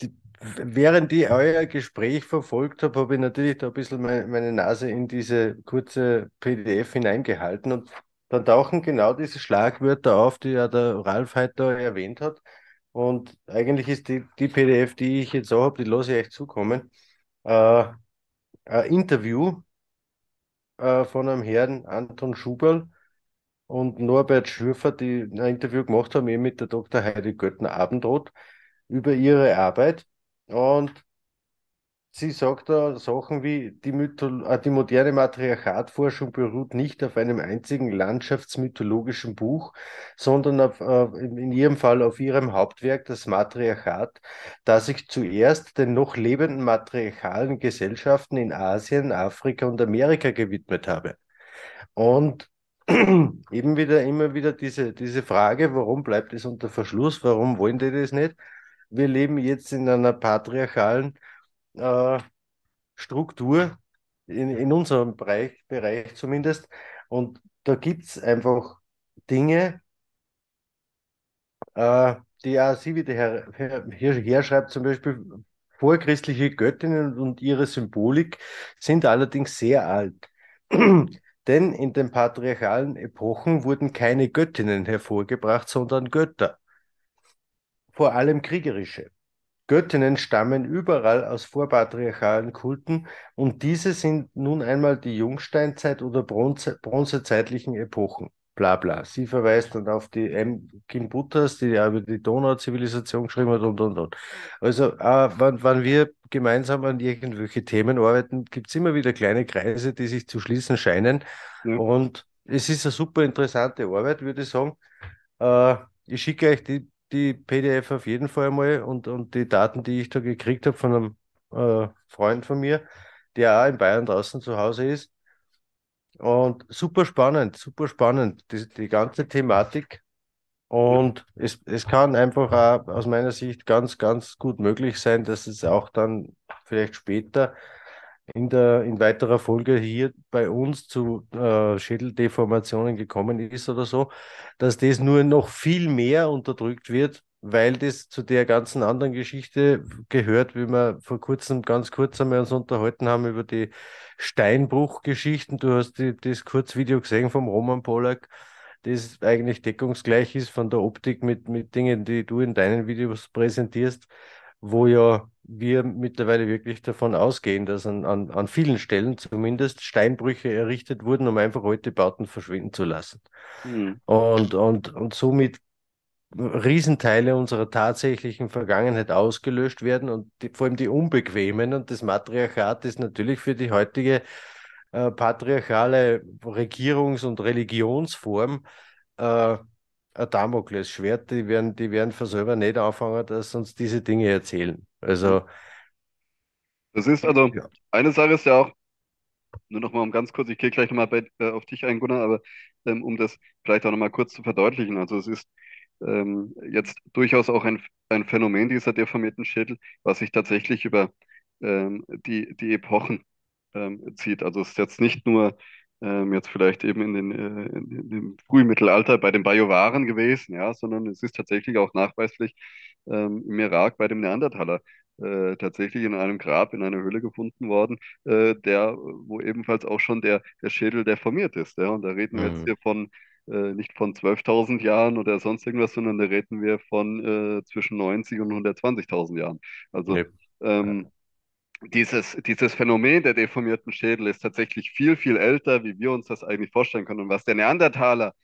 die, während ich euer Gespräch verfolgt habe, habe ich natürlich da ein bisschen meine, meine Nase in diese kurze PDF hineingehalten und dann tauchen genau diese Schlagwörter auf, die ja der Ralf heute erwähnt hat. Und eigentlich ist die, die PDF, die ich jetzt auch habe, die lasse ich euch zukommen, äh, ein Interview äh, von einem Herrn Anton Schuberl und Norbert Schürfer, die ein Interview gemacht haben, eben mit der Dr. Heidi Göttner-Abendroth über ihre Arbeit. Und sie sagt da Sachen wie, die, Mythol äh, die moderne Matriarchatforschung beruht nicht auf einem einzigen landschaftsmythologischen Buch, sondern auf, äh, in in ihrem Fall auf ihrem Hauptwerk, das Matriarchat, das sich zuerst den noch lebenden matriarchalen Gesellschaften in Asien, Afrika und Amerika gewidmet habe. Und eben wieder, immer wieder diese, diese Frage, warum bleibt es unter Verschluss? Warum wollen die das nicht? Wir leben jetzt in einer patriarchalen äh, Struktur, in, in unserem Bereich, Bereich zumindest. Und da gibt es einfach Dinge, äh, die auch sie wieder her, her, her, herschreibt, zum Beispiel vorchristliche Göttinnen und ihre Symbolik sind allerdings sehr alt. Denn in den patriarchalen Epochen wurden keine Göttinnen hervorgebracht, sondern Götter, vor allem kriegerische. Göttinnen stammen überall aus vorpatriarchalen Kulten und diese sind nun einmal die Jungsteinzeit oder Bronze, bronzezeitlichen Epochen. Bla bla. Sie verweist dann auf die M. Kim Butters, die ja über die Donauzivilisation geschrieben hat und und und. Also, äh, wenn, wenn wir gemeinsam an irgendwelche Themen arbeiten, gibt es immer wieder kleine Kreise, die sich zu schließen scheinen. Ja. Und es ist eine super interessante Arbeit, würde ich sagen. Äh, ich schicke euch die die PDF auf jeden Fall mal und, und die Daten, die ich da gekriegt habe von einem äh, Freund von mir, der auch in Bayern draußen zu Hause ist. Und super spannend, super spannend, die, die ganze Thematik. Und es, es kann einfach auch aus meiner Sicht ganz, ganz gut möglich sein, dass es auch dann vielleicht später in, der, in weiterer Folge hier bei uns zu äh, Schädeldeformationen gekommen ist oder so, dass das nur noch viel mehr unterdrückt wird, weil das zu der ganzen anderen Geschichte gehört, wie wir vor kurzem ganz kurz einmal uns unterhalten haben über die Steinbruchgeschichten. Du hast die, das Kurzvideo gesehen vom Roman Polak, das eigentlich deckungsgleich ist von der Optik mit, mit Dingen, die du in deinen Videos präsentierst, wo ja wir mittlerweile wirklich davon ausgehen, dass an, an, an vielen Stellen zumindest Steinbrüche errichtet wurden, um einfach alte Bauten verschwinden zu lassen. Mhm. Und, und, und somit Riesenteile unserer tatsächlichen Vergangenheit ausgelöscht werden und die, vor allem die unbequemen und das Matriarchat ist natürlich für die heutige äh, patriarchale Regierungs- und Religionsform äh, ein Damoklesschwert, die werden, die werden für selber nicht anfangen, dass uns diese Dinge erzählen. Also. Das ist also, ja. eine Sache ist ja auch, nur noch mal um ganz kurz, ich gehe gleich nochmal äh, auf dich ein, Gunnar, aber ähm, um das vielleicht auch nochmal kurz zu verdeutlichen. Also es ist ähm, jetzt durchaus auch ein, ein Phänomen dieser deformierten Schädel, was sich tatsächlich über ähm, die, die Epochen ähm, zieht. Also es ist jetzt nicht nur ähm, jetzt vielleicht eben in, den, äh, in, in dem Frühmittelalter bei den Bajuwaren gewesen, ja, sondern es ist tatsächlich auch nachweislich ähm, im Irak bei dem Neandertaler äh, tatsächlich in einem Grab in einer Höhle gefunden worden, äh, der, wo ebenfalls auch schon der, der Schädel deformiert ist. Ja? Und da reden wir jetzt Mhm. hier von äh, nicht von 12.000 Jahren oder sonst irgendwas, sondern da reden wir von äh, zwischen 90 und 120.000 Jahren. Also Yep. ähm, dieses, dieses Phänomen der deformierten Schädel ist tatsächlich viel, viel älter, wie wir uns das eigentlich vorstellen können. Und was der Neandertaler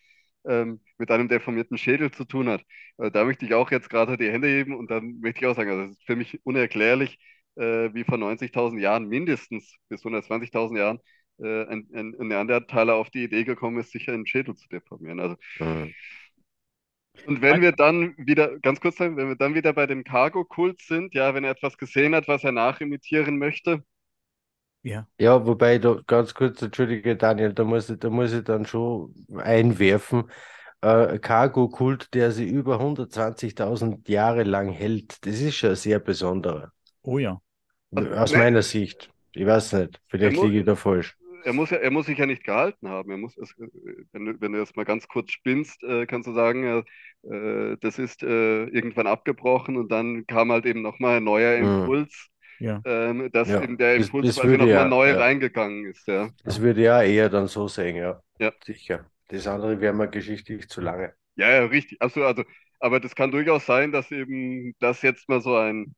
ähm, mit einem deformierten Schädel zu tun hat, äh, da möchte ich auch jetzt gerade die Hände heben und dann möchte ich auch sagen, also das ist für mich unerklärlich, äh, wie vor 90.000 Jahren mindestens bis 120.000 Jahren äh, ein, ein, ein Neandertaler auf die Idee gekommen ist, sich einen Schädel zu deformieren. Also Mhm. Und wenn wir dann wieder, ganz kurz sagen, wenn wir dann wieder bei dem Cargo-Kult sind, ja, wenn er etwas gesehen hat, was er nachimitieren möchte, Ja. Ja, wobei, da, ganz kurz, entschuldige Daniel, da muss ich, da muss ich dann schon einwerfen. Äh, Cargo-Kult, der sie über 120.000 Jahre lang hält, das ist schon sehr besonderer. Oh ja. Aus ne, meiner Sicht. Ich weiß nicht, vielleicht liege ich da falsch. Er, muss ja, er muss sich ja nicht gehalten haben. Er muss, es, äh, wenn du, wenn du das mal ganz kurz spinnst, äh, kannst du sagen, äh, das ist äh, irgendwann abgebrochen und dann kam halt eben nochmal ein neuer Mhm. Impuls, Ja. ähm, dass Ja, in der das, Impuls das quasi würde nochmal ja, neu ja, reingegangen ist, ja. das würde ja eher dann so sehen, ja. Ja. Sicher. Das andere wäre mir geschichtlich zu lange. Ja, ja, richtig. Also, also, aber das kann durchaus sein, dass eben das jetzt mal so ein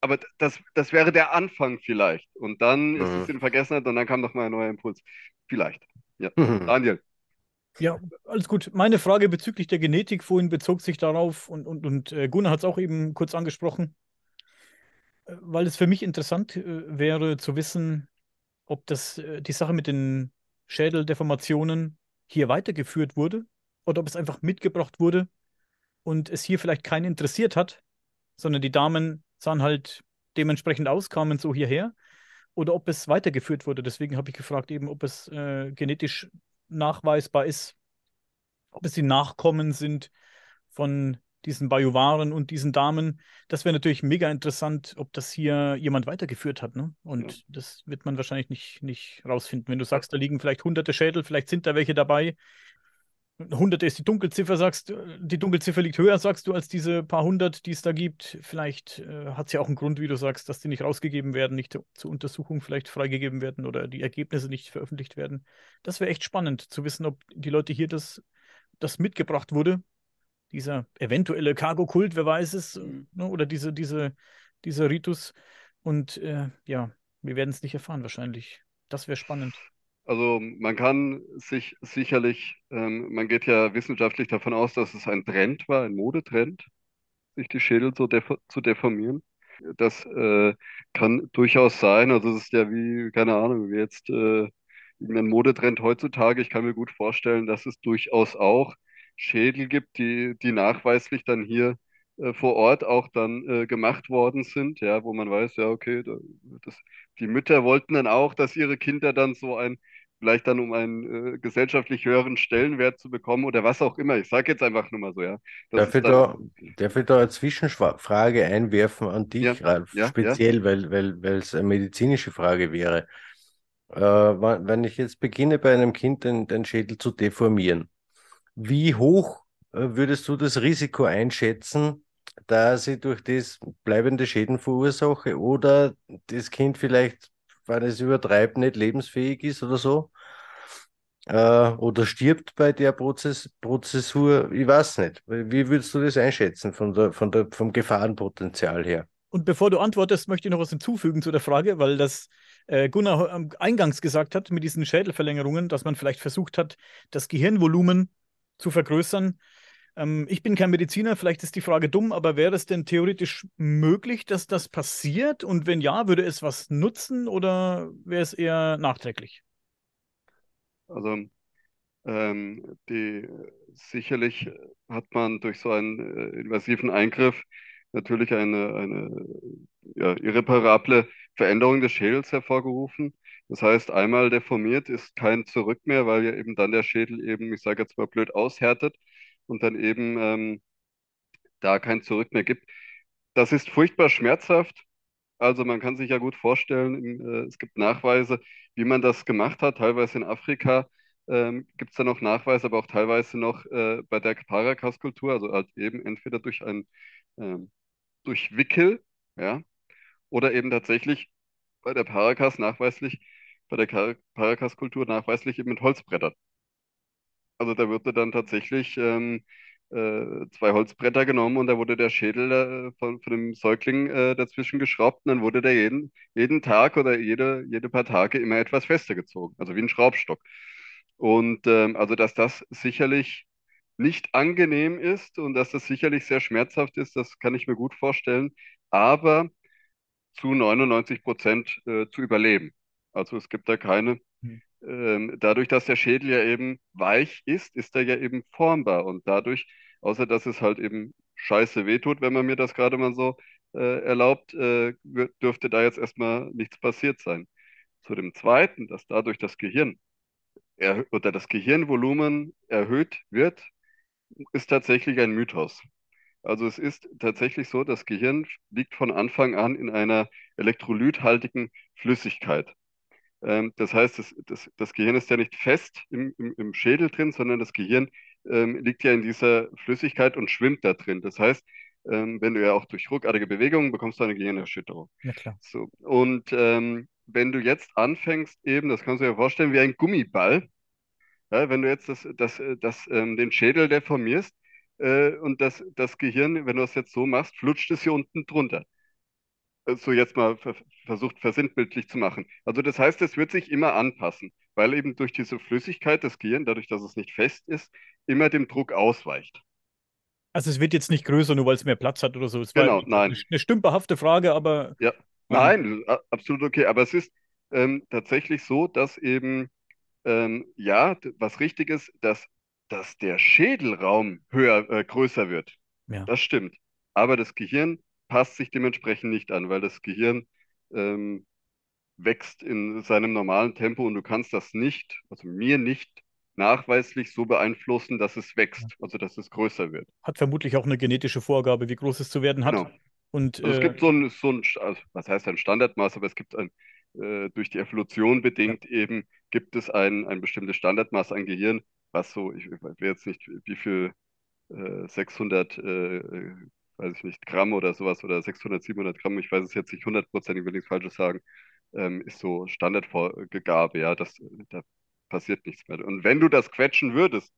aber das, das wäre der Anfang vielleicht. Und dann ist es Mhm. in Vergessenheit und dann kam noch mal ein neuer Impuls. Vielleicht. Ja. Mhm. Daniel. Ja, alles gut. Meine Frage bezüglich der Genetik vorhin bezog sich darauf und, und, und äh, Gunnar hat es auch eben kurz angesprochen, äh, weil es für mich interessant äh, wäre zu wissen, ob das die Sache mit den Schädeldeformationen hier weitergeführt wurde oder ob es einfach mitgebracht wurde und es hier vielleicht keinen interessiert hat, sondern die Damen sahen halt dementsprechend aus, kamen so hierher oder ob es weitergeführt wurde. Deswegen habe ich gefragt, eben, ob es äh, genetisch nachweisbar ist, ob es die Nachkommen sind von diesen Bajuwaren und diesen Damen. Das wäre natürlich mega interessant, ob das hier jemand weitergeführt hat. Ne? Und Ja. das wird man wahrscheinlich nicht, nicht rausfinden. Wenn du sagst, da liegen vielleicht hunderte Schädel, vielleicht sind da welche dabei. Hunderte ist die Dunkelziffer, sagst du, die Dunkelziffer liegt höher, sagst du, als diese paar hundert, die es da gibt. Vielleicht äh, hat es ja auch einen Grund, wie du sagst, dass die nicht rausgegeben werden, nicht zur Untersuchung vielleicht freigegeben werden oder die Ergebnisse nicht veröffentlicht werden. Das wäre echt spannend zu wissen, ob die Leute hier das, das mitgebracht wurde. Dieser eventuelle Cargo-Kult, wer weiß es, äh, Mhm. ne? oder diese, diese, dieser Ritus. Und äh, ja, wir werden es nicht erfahren, wahrscheinlich. Das wäre spannend. Also man kann sich sicherlich, ähm, man geht ja wissenschaftlich davon aus, dass es ein Trend war, ein Modetrend, sich die Schädel so defo zu deformieren. Das äh, kann durchaus sein. Also es ist ja wie, keine Ahnung, wie jetzt äh, irgendein Modetrend heutzutage. Ich kann mir gut vorstellen, dass es durchaus auch Schädel gibt, die, die nachweislich dann hier vor Ort auch dann äh, gemacht worden sind, ja, wo man weiß, ja, okay, da, das, die Mütter wollten dann auch, dass ihre Kinder dann so ein, vielleicht dann um einen äh, gesellschaftlich höheren Stellenwert zu bekommen oder was auch immer. Ich sage jetzt einfach nur mal so, ja. Das Darf ich, da, darf ich da eine Zwischenfrage einwerfen an dich, ja, Ralf, ja, ja, speziell, weil, weil, weil es eine medizinische Frage wäre. Äh, wenn ich jetzt beginne, bei einem Kind den, den Schädel zu deformieren, wie hoch äh, würdest du das Risiko einschätzen, dass ich durch das bleibende Schäden verursache oder das Kind vielleicht, wenn es übertreibt, nicht lebensfähig ist oder so? Äh, oder stirbt bei der Prozess Prozessur? Ich weiß nicht. Wie würdest du das einschätzen von der, von der, vom Gefahrenpotenzial her? Und bevor du antwortest, möchte ich noch was hinzufügen zu der Frage, weil das äh, Gunnar ähm, eingangs gesagt hat mit diesen Schädelverlängerungen, dass man vielleicht versucht hat, das Gehirnvolumen zu vergrößern. Ähm, ich bin kein Mediziner, vielleicht ist die Frage dumm, aber wäre es denn theoretisch möglich, dass das passiert? Und wenn ja, würde es was nutzen oder wäre es eher nachträglich? also ähm, die sicherlich hat man durch so einen äh, invasiven Eingriff natürlich eine, eine ja, irreparable Veränderung des Schädels hervorgerufen. Das heißt, einmal deformiert ist kein Zurück mehr, weil ja eben dann der Schädel eben, ich sage jetzt mal blöd, aushärtet und dann eben ähm, da kein Zurück mehr gibt. Das ist furchtbar schmerzhaft. Also man kann sich ja gut vorstellen, äh, es gibt Nachweise, wie man das gemacht hat. Teilweise in Afrika ähm, gibt es da noch Nachweise, aber auch teilweise noch äh, bei der Paracas-Kultur, also halt eben entweder durch ein ähm, durch Wickel, ja, oder eben tatsächlich bei der Paracas nachweislich, bei der Paracas-Kultur nachweislich eben mit Holzbrettern. Also da wurde dann tatsächlich ähm, äh, zwei Holzbretter genommen und da wurde der Schädel äh, von, von dem Säugling äh, dazwischen geschraubt und dann wurde der jeden, jeden Tag oder jede, jede paar Tage immer etwas fester gezogen, also wie ein Schraubstock. Und ähm, also dass das sicherlich nicht angenehm ist und dass das sicherlich sehr schmerzhaft ist, das kann ich mir gut vorstellen, aber zu 99 Prozent äh, zu überleben. Also es gibt da keine Hm. Ähm, dadurch, dass der Schädel ja eben weich ist, ist er ja eben formbar und dadurch, außer dass es halt eben scheiße wehtut, wenn man mir das gerade mal so äh, erlaubt, äh, dürfte da jetzt erstmal nichts passiert sein. Zu dem Zweiten, dass dadurch das Gehirn oder das Gehirnvolumen erhöht wird, ist tatsächlich ein Mythos. Also es ist tatsächlich so, das Gehirn liegt von Anfang an in einer elektrolythaltigen Flüssigkeit. Ähm, das heißt, das, das, das Gehirn ist ja nicht fest im, im, im Schädel drin, sondern das Gehirn ähm, liegt ja in dieser Flüssigkeit und schwimmt da drin. Das heißt, ähm, wenn du ja auch durch ruckartige Bewegungen bekommst du eine Gehirnerschütterung. Ja, klar. So. Und ähm, wenn du jetzt anfängst, eben, das kannst du dir vorstellen, wie ein Gummiball, ja, wenn du jetzt das, das, das, ähm, den Schädel deformierst äh, und das, das Gehirn, wenn du es jetzt so machst, flutscht es hier unten drunter so jetzt mal ver versucht versinnbildlich zu machen. Also das heißt, es wird sich immer anpassen, weil eben durch diese Flüssigkeit das Gehirn, dadurch, dass es nicht fest ist, immer dem Druck ausweicht. Also es wird jetzt nicht größer, nur weil es mehr Platz hat oder so. Es Genau, nein. eine stümperhafte Frage, aber Ja, ähm, nein, a- absolut okay. Aber es ist ähm, tatsächlich so, dass eben, ähm, ja, was richtig ist, dass, dass der Schädelraum höher, äh, größer wird. ja. Das stimmt. Aber das Gehirn passt sich dementsprechend nicht an, weil das Gehirn ähm, wächst in seinem normalen Tempo und du kannst das nicht, also mir nicht nachweislich so beeinflussen, dass es wächst, also dass es größer wird. Hat vermutlich auch eine genetische Vorgabe, wie groß es zu werden hat. Genau. Und Also es äh, gibt so ein, so ein, also was heißt ein Standardmaß, aber es gibt ein, äh, durch die Evolution bedingt eben, gibt es ein, ein bestimmtes Standardmaß an Gehirn, was so, ich weiß jetzt nicht, wie viel, äh, 600, äh, äh, weiß ich nicht, Gramm oder sowas oder 600, 700 Gramm, ich weiß es jetzt nicht hundertprozentig, will nichts Falsches sagen, ähm, ist so Standardvorgabe, ja, das, da passiert nichts mehr. Und wenn du das quetschen würdest,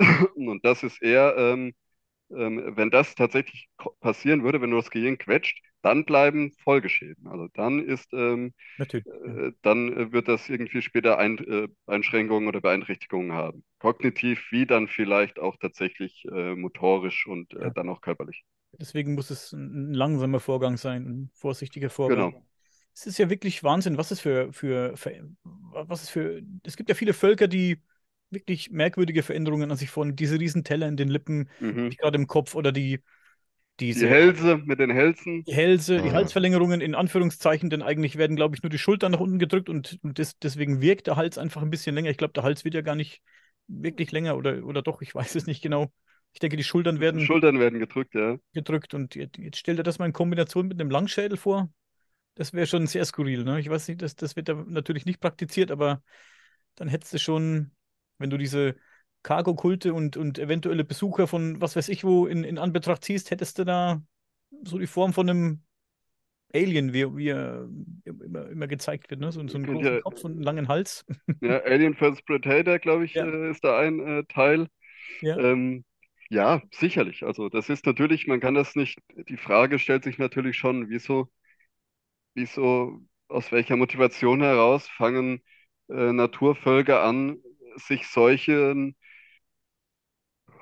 und das ist eher, ähm, ähm, wenn das tatsächlich passieren würde, wenn du das Gehirn quetscht, dann bleiben Folgeschäden. Also dann ist, ähm, äh, dann äh, wird das irgendwie später ein, äh, Einschränkungen oder Beeinträchtigungen haben. Kognitiv wie dann vielleicht auch tatsächlich äh, motorisch und äh, Ja. dann auch körperlich. Deswegen muss es ein ein langsamer Vorgang sein, ein vorsichtiger Vorgang. Genau. Es ist ja wirklich Wahnsinn, was es für, für, für, was es für, es gibt ja viele Völker, die wirklich merkwürdige Veränderungen, als ich vorhin diese riesen Teller in den Lippen, Mhm. gerade im Kopf oder die, Die diese Hälse mit den Hälsen. die Hälse, die. Halsverlängerungen in Anführungszeichen, denn eigentlich werden, glaube ich, nur die Schultern nach unten gedrückt und, und des, deswegen wirkt der Hals einfach ein bisschen länger. Ich glaube, der Hals wird ja gar nicht wirklich länger oder, oder doch, ich weiß es nicht genau. Ich denke, die Schultern Die werden Schultern werden gedrückt, ja. gedrückt und jetzt, jetzt stell dir das mal in Kombination mit einem Langschädel vor. Das wäre schon sehr skurril, ne? Ich weiß nicht, das, das wird da natürlich nicht praktiziert, aber dann hättest du schon, wenn du diese Cargo-Kulte und, und eventuelle Besucher von was weiß ich wo in, in Anbetracht ziehst, hättest du da so die Form von einem Alien, wie, wie er immer, immer gezeigt wird, ne? So, so einen großen ja- Kopf und einen langen Hals. Ja, Alien vs. Predator, glaube ich, Ja. äh, ist da ein äh, Teil. Ja. Ähm, ja, sicherlich. Also das ist natürlich, man kann das nicht, die Frage stellt sich natürlich schon, wieso, wieso, aus welcher Motivation heraus fangen äh, Naturvölker an, sich solchen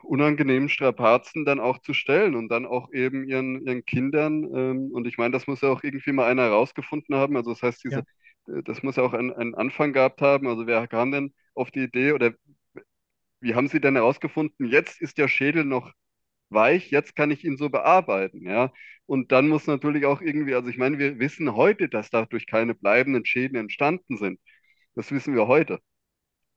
unangenehmen Strapazen dann auch zu stellen und dann auch eben ihren, ihren Kindern, ähm, und ich meine, das muss ja auch irgendwie mal einer herausgefunden haben, also das heißt, diese, äh, das muss ja auch einen, einen Anfang gehabt haben, also wer kam denn auf die Idee oder wie haben Sie denn herausgefunden, jetzt ist der Schädel noch weich, jetzt kann ich ihn so bearbeiten, ja. Und dann muss natürlich auch irgendwie, also ich meine, wir wissen heute, dass dadurch keine bleibenden Schäden entstanden sind. Das wissen wir heute.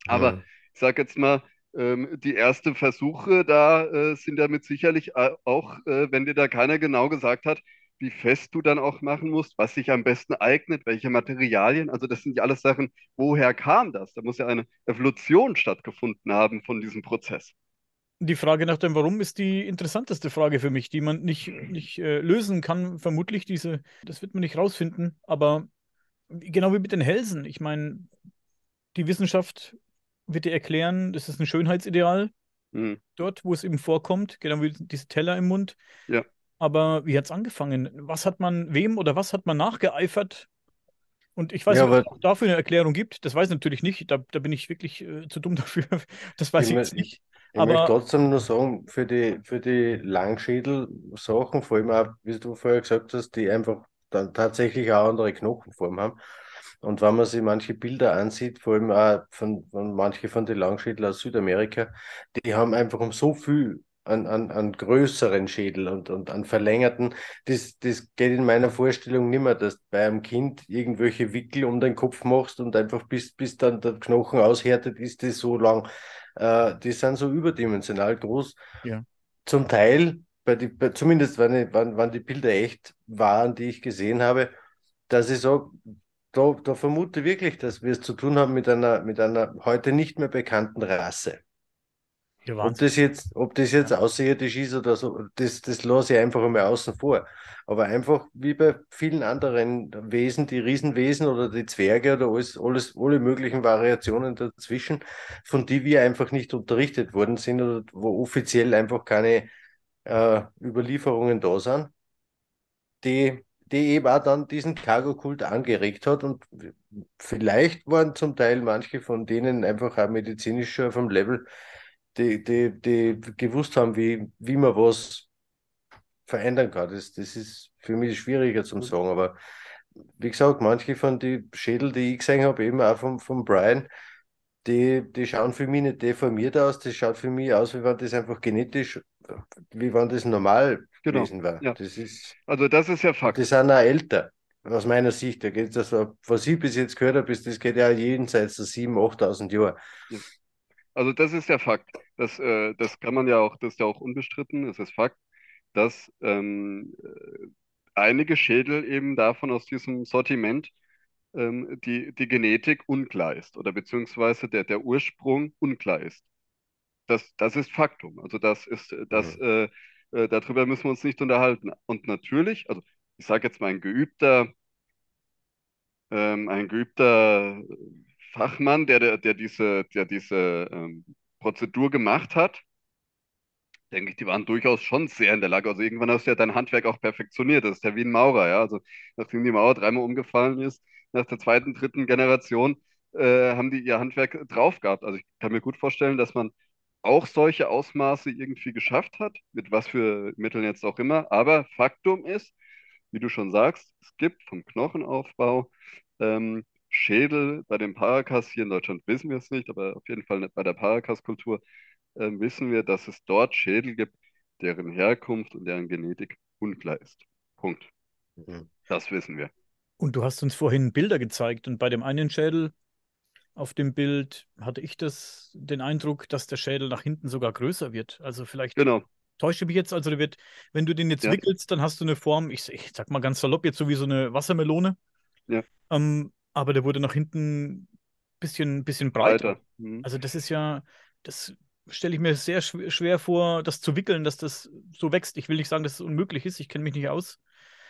Aber Ja. ich sage jetzt mal, ähm, die ersten Versuche da äh, sind damit sicherlich a- auch, äh, wenn dir da keiner genau gesagt hat, wie fest du dann auch machen musst, was sich am besten eignet, welche Materialien. Also das sind ja alles Sachen, woher kam das? Da muss ja eine Evolution stattgefunden haben von diesem Prozess. Die Frage nach dem Warum ist die interessanteste Frage für mich, die man nicht, nicht äh, lösen kann, vermutlich. Diese, das wird man nicht rausfinden. Aber genau wie mit den Hälsen. Ich meine, die Wissenschaft wird dir erklären, das ist ein Schönheitsideal Hm. dort, wo es eben vorkommt, genau wie diese Teller im Mund. Ja. Aber wie hat es angefangen? Was hat man, wem oder was hat man nachgeeifert? Und ich weiß Ja, nicht, ob es dafür eine Erklärung gibt. Das weiß ich natürlich nicht. Da, da bin ich wirklich äh, zu dumm dafür. Das weiß Ich ich jetzt nicht. Ich Aber- möchte trotzdem nur sagen, für die, für die Langschädel-Sachen, vor allem auch, wie du vorher gesagt hast, die einfach dann tatsächlich auch andere Knochenform haben. Und wenn man sich manche Bilder ansieht, vor allem auch von, von manche von den Langschädel aus Südamerika, die haben einfach um so viel an, an, an größeren Schädel und, und an verlängerten. Das, das geht in meiner Vorstellung nicht mehr, dass du bei einem Kind irgendwelche Wickel um den Kopf machst und einfach bis, bis dann der Knochen aushärtet, ist das so lang. Äh, die sind so überdimensional groß. Ja. Zum Teil, bei die, bei, zumindest wenn, ich, wenn, wenn die Bilder echt waren, die ich gesehen habe, dass ich sage, da, da vermute ich wirklich, dass wir es zu tun haben mit einer, mit einer heute nicht mehr bekannten Rasse. Ja, Ob das jetzt, ob das jetzt außerirdisch ist oder so, das, das lasse ich einfach einmal außen vor. Aber einfach wie bei vielen anderen Wesen, die Riesenwesen oder die Zwerge oder alles, alles, alle möglichen Variationen dazwischen, von die wir einfach nicht unterrichtet worden sind oder wo offiziell einfach keine äh, Überlieferungen da sind, die, die eben auch dann diesen Cargo-Kult angeregt hat. Und vielleicht waren zum Teil manche von denen einfach auch medizinisch schon auf dem Level, die, die, die gewusst haben, wie, wie man was verändern kann. Das, das ist für mich schwieriger zum sagen. Aber wie gesagt, manche von den Schädel, die ich gesehen habe, eben auch vom, vom Brian, die, die schauen für mich nicht deformiert aus. Das schaut für mich aus, wie wenn das einfach genetisch, wie wenn das normal Genau, gewesen war. ja. Das ist, Also das ist ja Fakt. die sind auch älter. Aus meiner Sicht, da geht das, was ich bis jetzt gehört habe, ist, das geht ja jenseits der 7.000, 8.000 Jahre. Also das ist ja Fakt. Das, äh, das kann man ja auch, das ist ja auch unbestritten, es ist Fakt, dass ähm, äh, einige Schädel eben davon aus diesem Sortiment ähm, die, die Genetik unklar ist oder beziehungsweise der, der Ursprung unklar ist. Das, das ist Faktum. Also das ist, das, äh, äh, darüber müssen wir uns nicht unterhalten. Und natürlich, also ich sage jetzt mal ein geübter, ähm, ein geübter Fachmann, der, der, der diese, der diese ähm, Prozedur gemacht hat, denke ich, die waren durchaus schon sehr in der Lage. Also irgendwann hast du ja dein Handwerk auch perfektioniert. Das ist ja wie ein Maurer, ja. Also nachdem die Mauer dreimal umgefallen ist, nach der zweiten, dritten Generation, äh, haben die ihr Handwerk drauf gehabt. Also ich kann mir gut vorstellen, dass man auch solche Ausmaße irgendwie geschafft hat, mit was für Mitteln jetzt auch immer. Aber Faktum ist, wie du schon sagst, es gibt vom Knochenaufbau ähm, Schädel bei den Paracas, hier in Deutschland wissen wir es nicht, aber auf jeden Fall bei der Paracas-Kultur, äh, wissen wir, dass es dort Schädel gibt, deren Herkunft und deren Genetik unklar ist. Punkt. Mhm. Das wissen wir. Und du hast uns vorhin Bilder gezeigt und bei dem einen Schädel auf dem Bild hatte ich das, den Eindruck, dass der Schädel nach hinten sogar größer wird. Also vielleicht Genau. täusche ich mich jetzt, also wird, wenn du den jetzt Ja. wickelst, dann hast du eine Form, ich, ich sag mal ganz salopp, jetzt so wie so eine Wassermelone. Ja. Ähm, aber der wurde nach hinten ein bisschen, bisschen breiter. Mhm. Also das ist ja, das stelle ich mir sehr schw schwer vor, das zu wickeln, dass das so wächst. Ich will nicht sagen, dass es unmöglich ist, ich kenne mich nicht aus.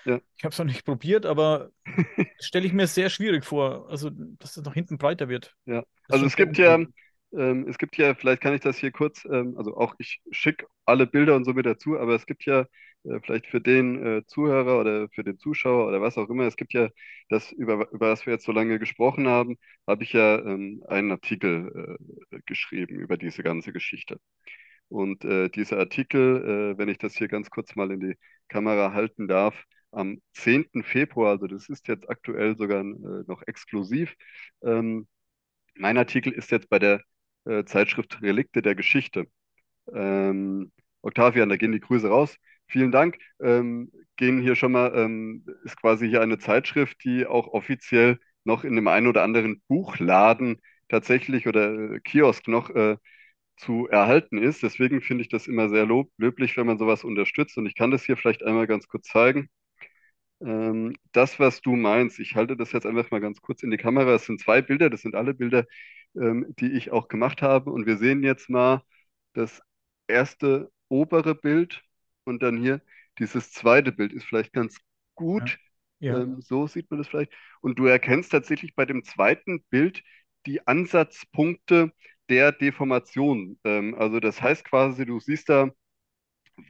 Ja. Ich habe es noch nicht probiert, aber stelle ich mir sehr schwierig vor, also dass es nach hinten breiter wird. Ja. Das Also es gibt ja, ähm, es gibt ja, vielleicht kann ich das hier kurz, ähm, also auch ich schicke alle Bilder und so mit dazu, aber es gibt ja äh, vielleicht für den äh, Zuhörer oder für den Zuschauer oder was auch immer, es gibt ja das, über, über was wir jetzt so lange gesprochen haben, habe ich ja ähm, einen Artikel äh, geschrieben über diese ganze Geschichte. Und äh, dieser Artikel, äh, wenn ich das hier ganz kurz mal in die Kamera halten darf, am 10. Februar, also das ist jetzt aktuell sogar äh, noch exklusiv, ähm, mein Artikel ist jetzt bei der äh, Zeitschrift Relikte der Geschichte. Ähm, Octavian, da gehen die Grüße raus. Vielen Dank. Ähm, gehen hier schon mal, ähm, ist quasi hier eine Zeitschrift, die auch offiziell noch in dem einen oder anderen Buchladen tatsächlich oder äh, Kiosk noch äh, zu erhalten ist. Deswegen finde ich das immer sehr lob löblich, wenn man sowas unterstützt. Und ich kann das hier vielleicht einmal ganz kurz zeigen. Ähm, das, was du meinst, ich halte das jetzt einfach mal ganz kurz in die Kamera. Es sind zwei Bilder, das sind alle Bilder, ähm, die ich auch gemacht habe. Und wir sehen jetzt mal das erste obere Bild und dann hier dieses zweite Bild ist vielleicht ganz gut. Ja. Ähm, so sieht man das vielleicht. Und du erkennst tatsächlich bei dem zweiten Bild die Ansatzpunkte der Deformation. Ähm, also das heißt quasi, du siehst da,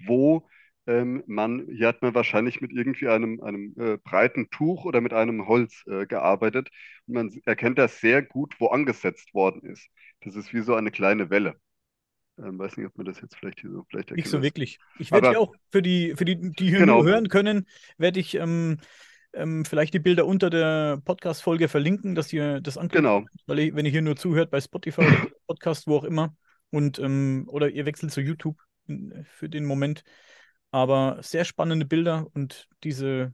wo ähm, man, hier hat man wahrscheinlich mit irgendwie einem, einem äh, breiten Tuch oder mit einem Holz äh, gearbeitet. Und man erkennt das sehr gut, wo angesetzt worden ist. Das ist wie so eine kleine Welle. Ähm, weiß nicht, ob man das jetzt vielleicht hier so vielleicht Nicht so wirklich. Ich werde hier auch für die, für die, die hier Genau. hören können, werde ich ähm, ähm, vielleicht die Bilder unter der Podcast-Folge verlinken, dass ihr das anklicken Genau. weil ihr, wenn ihr hier nur zuhört bei Spotify Podcast, wo auch immer, und ähm, oder ihr wechselt zu YouTube in, für den Moment. Aber sehr spannende Bilder und diese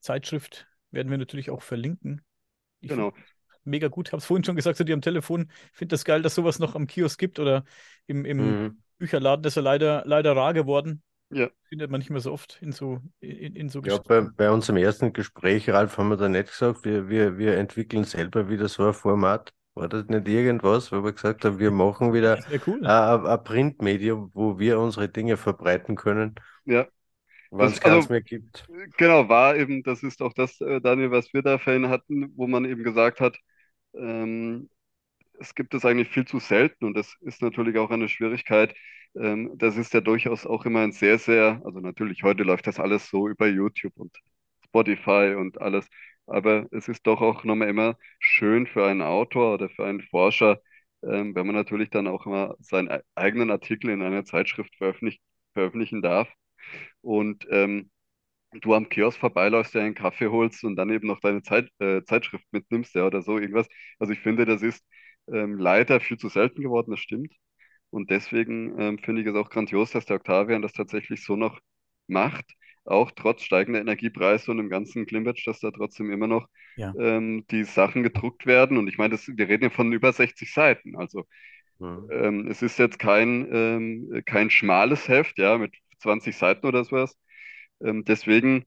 Zeitschrift werden wir natürlich auch verlinken. Ich Genau. Mega gut. Habe es vorhin schon gesagt zu dir am Telefon. Ich finde das geil, dass sowas noch am Kiosk gibt oder im, im Mhm. Bücherladen. Das ist ja leider, leider rar geworden. Ja. Findet man nicht mehr so oft in so, in, in so Ja, bei, bei unserem ersten Gespräch, Ralf, haben wir da nicht gesagt, wir, wir, wir entwickeln selber wieder so ein Format. War das nicht irgendwas, wo wir gesagt haben, wir machen wieder cool. ein, ein Printmedium, wo wir unsere Dinge verbreiten können, Ja. Das- es keins also- mehr gibt. Genau, war eben, das ist auch das, äh, Daniel, was wir da vorhin hatten, wo man eben gesagt hat, ähm, es gibt es eigentlich viel zu selten und das ist natürlich auch eine Schwierigkeit. Ähm, das ist ja durchaus auch immer ein sehr, sehr, also natürlich heute läuft das alles so über YouTube und Spotify und alles, aber es ist doch auch nochmal immer schön für einen Autor oder für einen Forscher, ähm, wenn man natürlich dann auch immer seinen e- eigenen Artikel in einer Zeitschrift veröffentlich veröffentlichen darf. Und ähm, du am Kiosk vorbeiläufst, dir einen Kaffee holst und dann eben noch deine Zeit, äh, Zeitschrift mitnimmst, ja, oder so irgendwas. Also ich finde, das ist ähm, leider viel zu selten geworden, das stimmt. Und deswegen ähm, finde ich es auch grandios, dass der Octavian das tatsächlich so noch macht, auch trotz steigender Energiepreise und dem ganzen Klimbitsch, dass da trotzdem immer noch Ja. ähm, die Sachen gedruckt werden. Und ich meine, das, wir reden ja von über 60 Seiten. Also Mhm. ähm, es ist jetzt kein, ähm, kein schmales Heft, ja, mit 20 Seiten oder sowas. Ähm, deswegen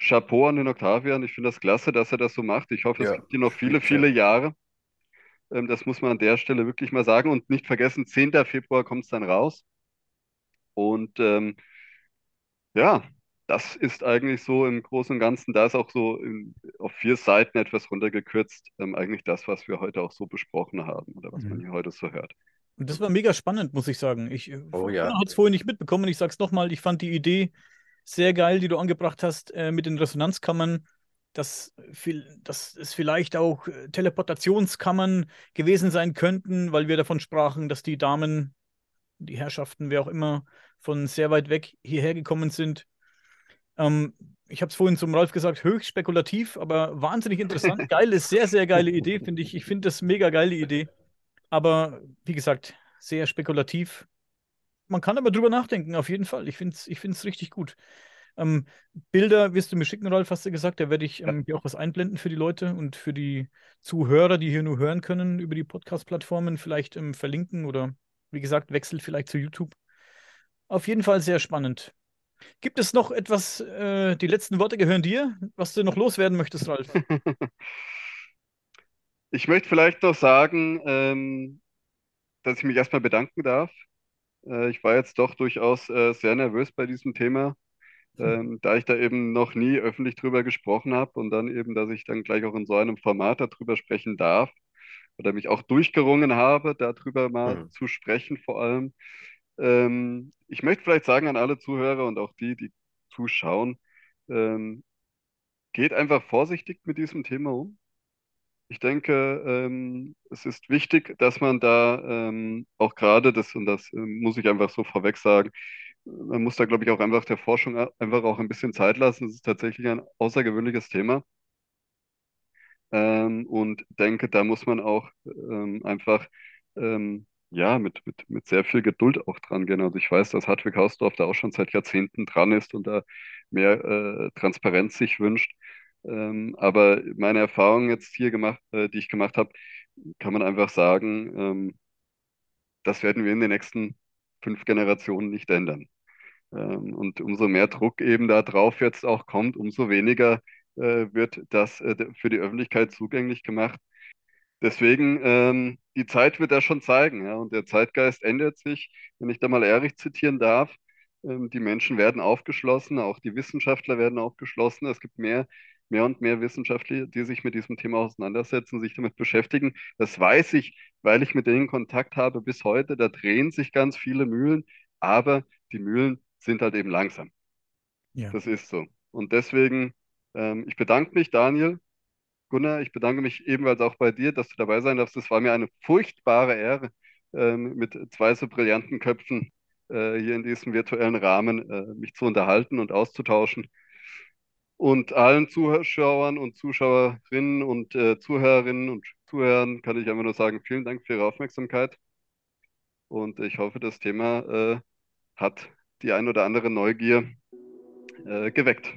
Chapeau an den Octavian. Ich finde das klasse, dass er das so macht. Ich hoffe, es Ja, gibt ihn noch viele, viele Jahre. Ähm, das muss man an der Stelle wirklich mal sagen. Und nicht vergessen, 10. Februar kommt es dann raus. Und ähm, ja, das ist eigentlich so im Großen und Ganzen, da ist auch so in, auf vier Seiten etwas runtergekürzt, ähm, eigentlich das, was wir heute auch so besprochen haben oder was man Mhm. hier heute so hört. Und das war mega spannend, muss ich sagen. Ich äh, Oh ja. hat es vorhin nicht mitbekommen. Ich sage es nochmal, ich fand die Idee sehr geil, die du angebracht hast äh, mit den Resonanzkammern, dass, viel, dass es vielleicht auch äh, Teleportationskammern gewesen sein könnten, weil wir davon sprachen, dass die Damen, die Herrschaften, wer auch immer, von sehr weit weg hierher gekommen sind. Ähm, ich habe es vorhin zum Ralf gesagt, höchst spekulativ, aber wahnsinnig interessant. Geile, sehr, sehr geile Idee, finde ich. Ich finde das mega geile Idee. Aber wie gesagt, sehr spekulativ. Man kann aber drüber nachdenken, auf jeden Fall. Ich finde es ich richtig gut. Ähm, Bilder wirst du mir schicken, Ralf, hast du gesagt. Da werde ich ähm, hier auch was einblenden für die Leute und für die Zuhörer, die hier nur hören können über die Podcast-Plattformen, vielleicht ähm, verlinken oder wie gesagt, wechselt vielleicht zu YouTube. Auf jeden Fall sehr spannend. Gibt es noch etwas, äh, die letzten Worte gehören dir, was du noch loswerden möchtest, Ralf? Ich möchte vielleicht noch sagen, ähm, dass ich mich erstmal bedanken darf. Äh, ich war jetzt doch durchaus äh, sehr nervös bei diesem Thema, ähm, da ich da eben noch nie öffentlich drüber gesprochen habe und dann eben, dass ich dann gleich auch in so einem Format darüber sprechen darf oder mich auch durchgerungen habe, darüber mal Mhm. zu sprechen vor allem. Ähm, ich möchte vielleicht sagen an alle Zuhörer und auch die, die zuschauen, ähm, geht einfach vorsichtig mit diesem Thema um. Ich denke, ähm, es ist wichtig, dass man da ähm, auch gerade das, und das ähm, muss ich einfach so vorweg sagen, man muss da, glaube ich, auch einfach der Forschung einfach auch ein bisschen Zeit lassen. Es ist tatsächlich ein außergewöhnliches Thema. Ähm, und denke, da muss man auch ähm, einfach ähm, ja mit, mit, mit sehr viel Geduld auch dran gehen. Also ich weiß, dass Hartwig Hausdorff da auch schon seit Jahrzehnten dran ist und da mehr äh, Transparenz sich wünscht. Ähm, aber meine Erfahrung jetzt hier gemacht, äh, die ich gemacht habe, kann man einfach sagen, ähm, das werden wir in den nächsten fünf Generationen nicht ändern. Ähm, und umso mehr Druck eben da drauf jetzt auch kommt, umso weniger äh, wird das äh, für die Öffentlichkeit zugänglich gemacht. Deswegen, ähm, die Zeit wird das schon zeigen, ja, und der Zeitgeist ändert sich, wenn ich da mal Erich zitieren darf. Ähm, die Menschen werden aufgeschlossen, auch die Wissenschaftler werden aufgeschlossen. Es gibt mehr, mehr und mehr Wissenschaftler, die sich mit diesem Thema auseinandersetzen, sich damit beschäftigen. Das weiß ich, weil ich mit denen Kontakt habe bis heute. Da drehen sich ganz viele Mühlen, aber die Mühlen sind halt eben langsam. Ja. Das ist so. Und deswegen, ähm, ich bedanke mich, Daniel. Gunnar, ich bedanke mich ebenfalls auch bei dir, dass du dabei sein darfst. Es war mir eine furchtbare Ehre, ähm, mit zwei so brillanten Köpfen äh, hier in diesem virtuellen Rahmen äh, mich zu unterhalten und auszutauschen. Und allen Zuschauern und Zuschauerinnen und äh, Zuhörerinnen und Zuhörern kann ich einfach nur sagen, vielen Dank für Ihre Aufmerksamkeit. Und ich hoffe, das Thema hat die ein oder andere Neugier geweckt.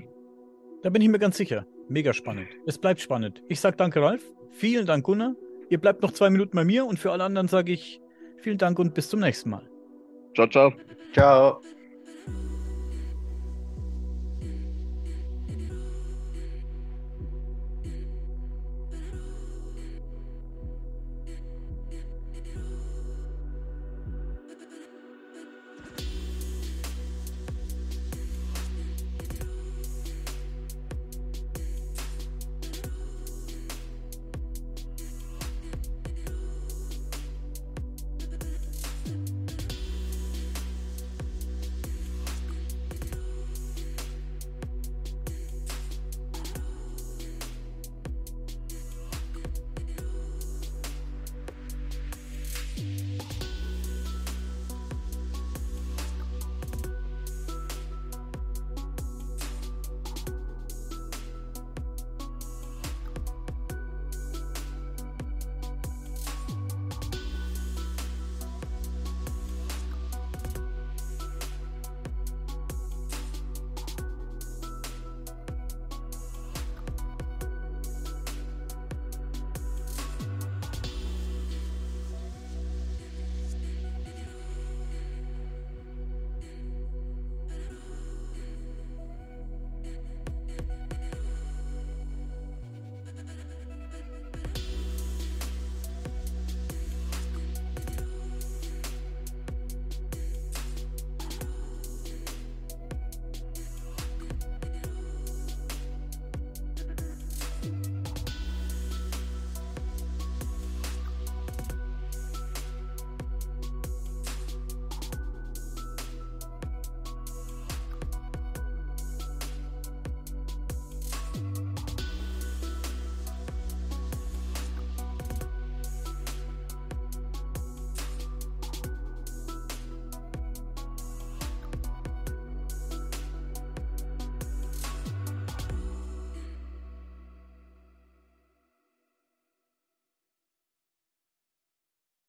Da bin ich mir ganz sicher. Mega spannend. Es bleibt spannend. Ich sage danke, Ralf. Vielen Dank, Gunnar. Ihr bleibt noch zwei Minuten bei mir und für alle anderen sage ich vielen Dank und bis zum nächsten Mal. Ciao, ciao. Ciao.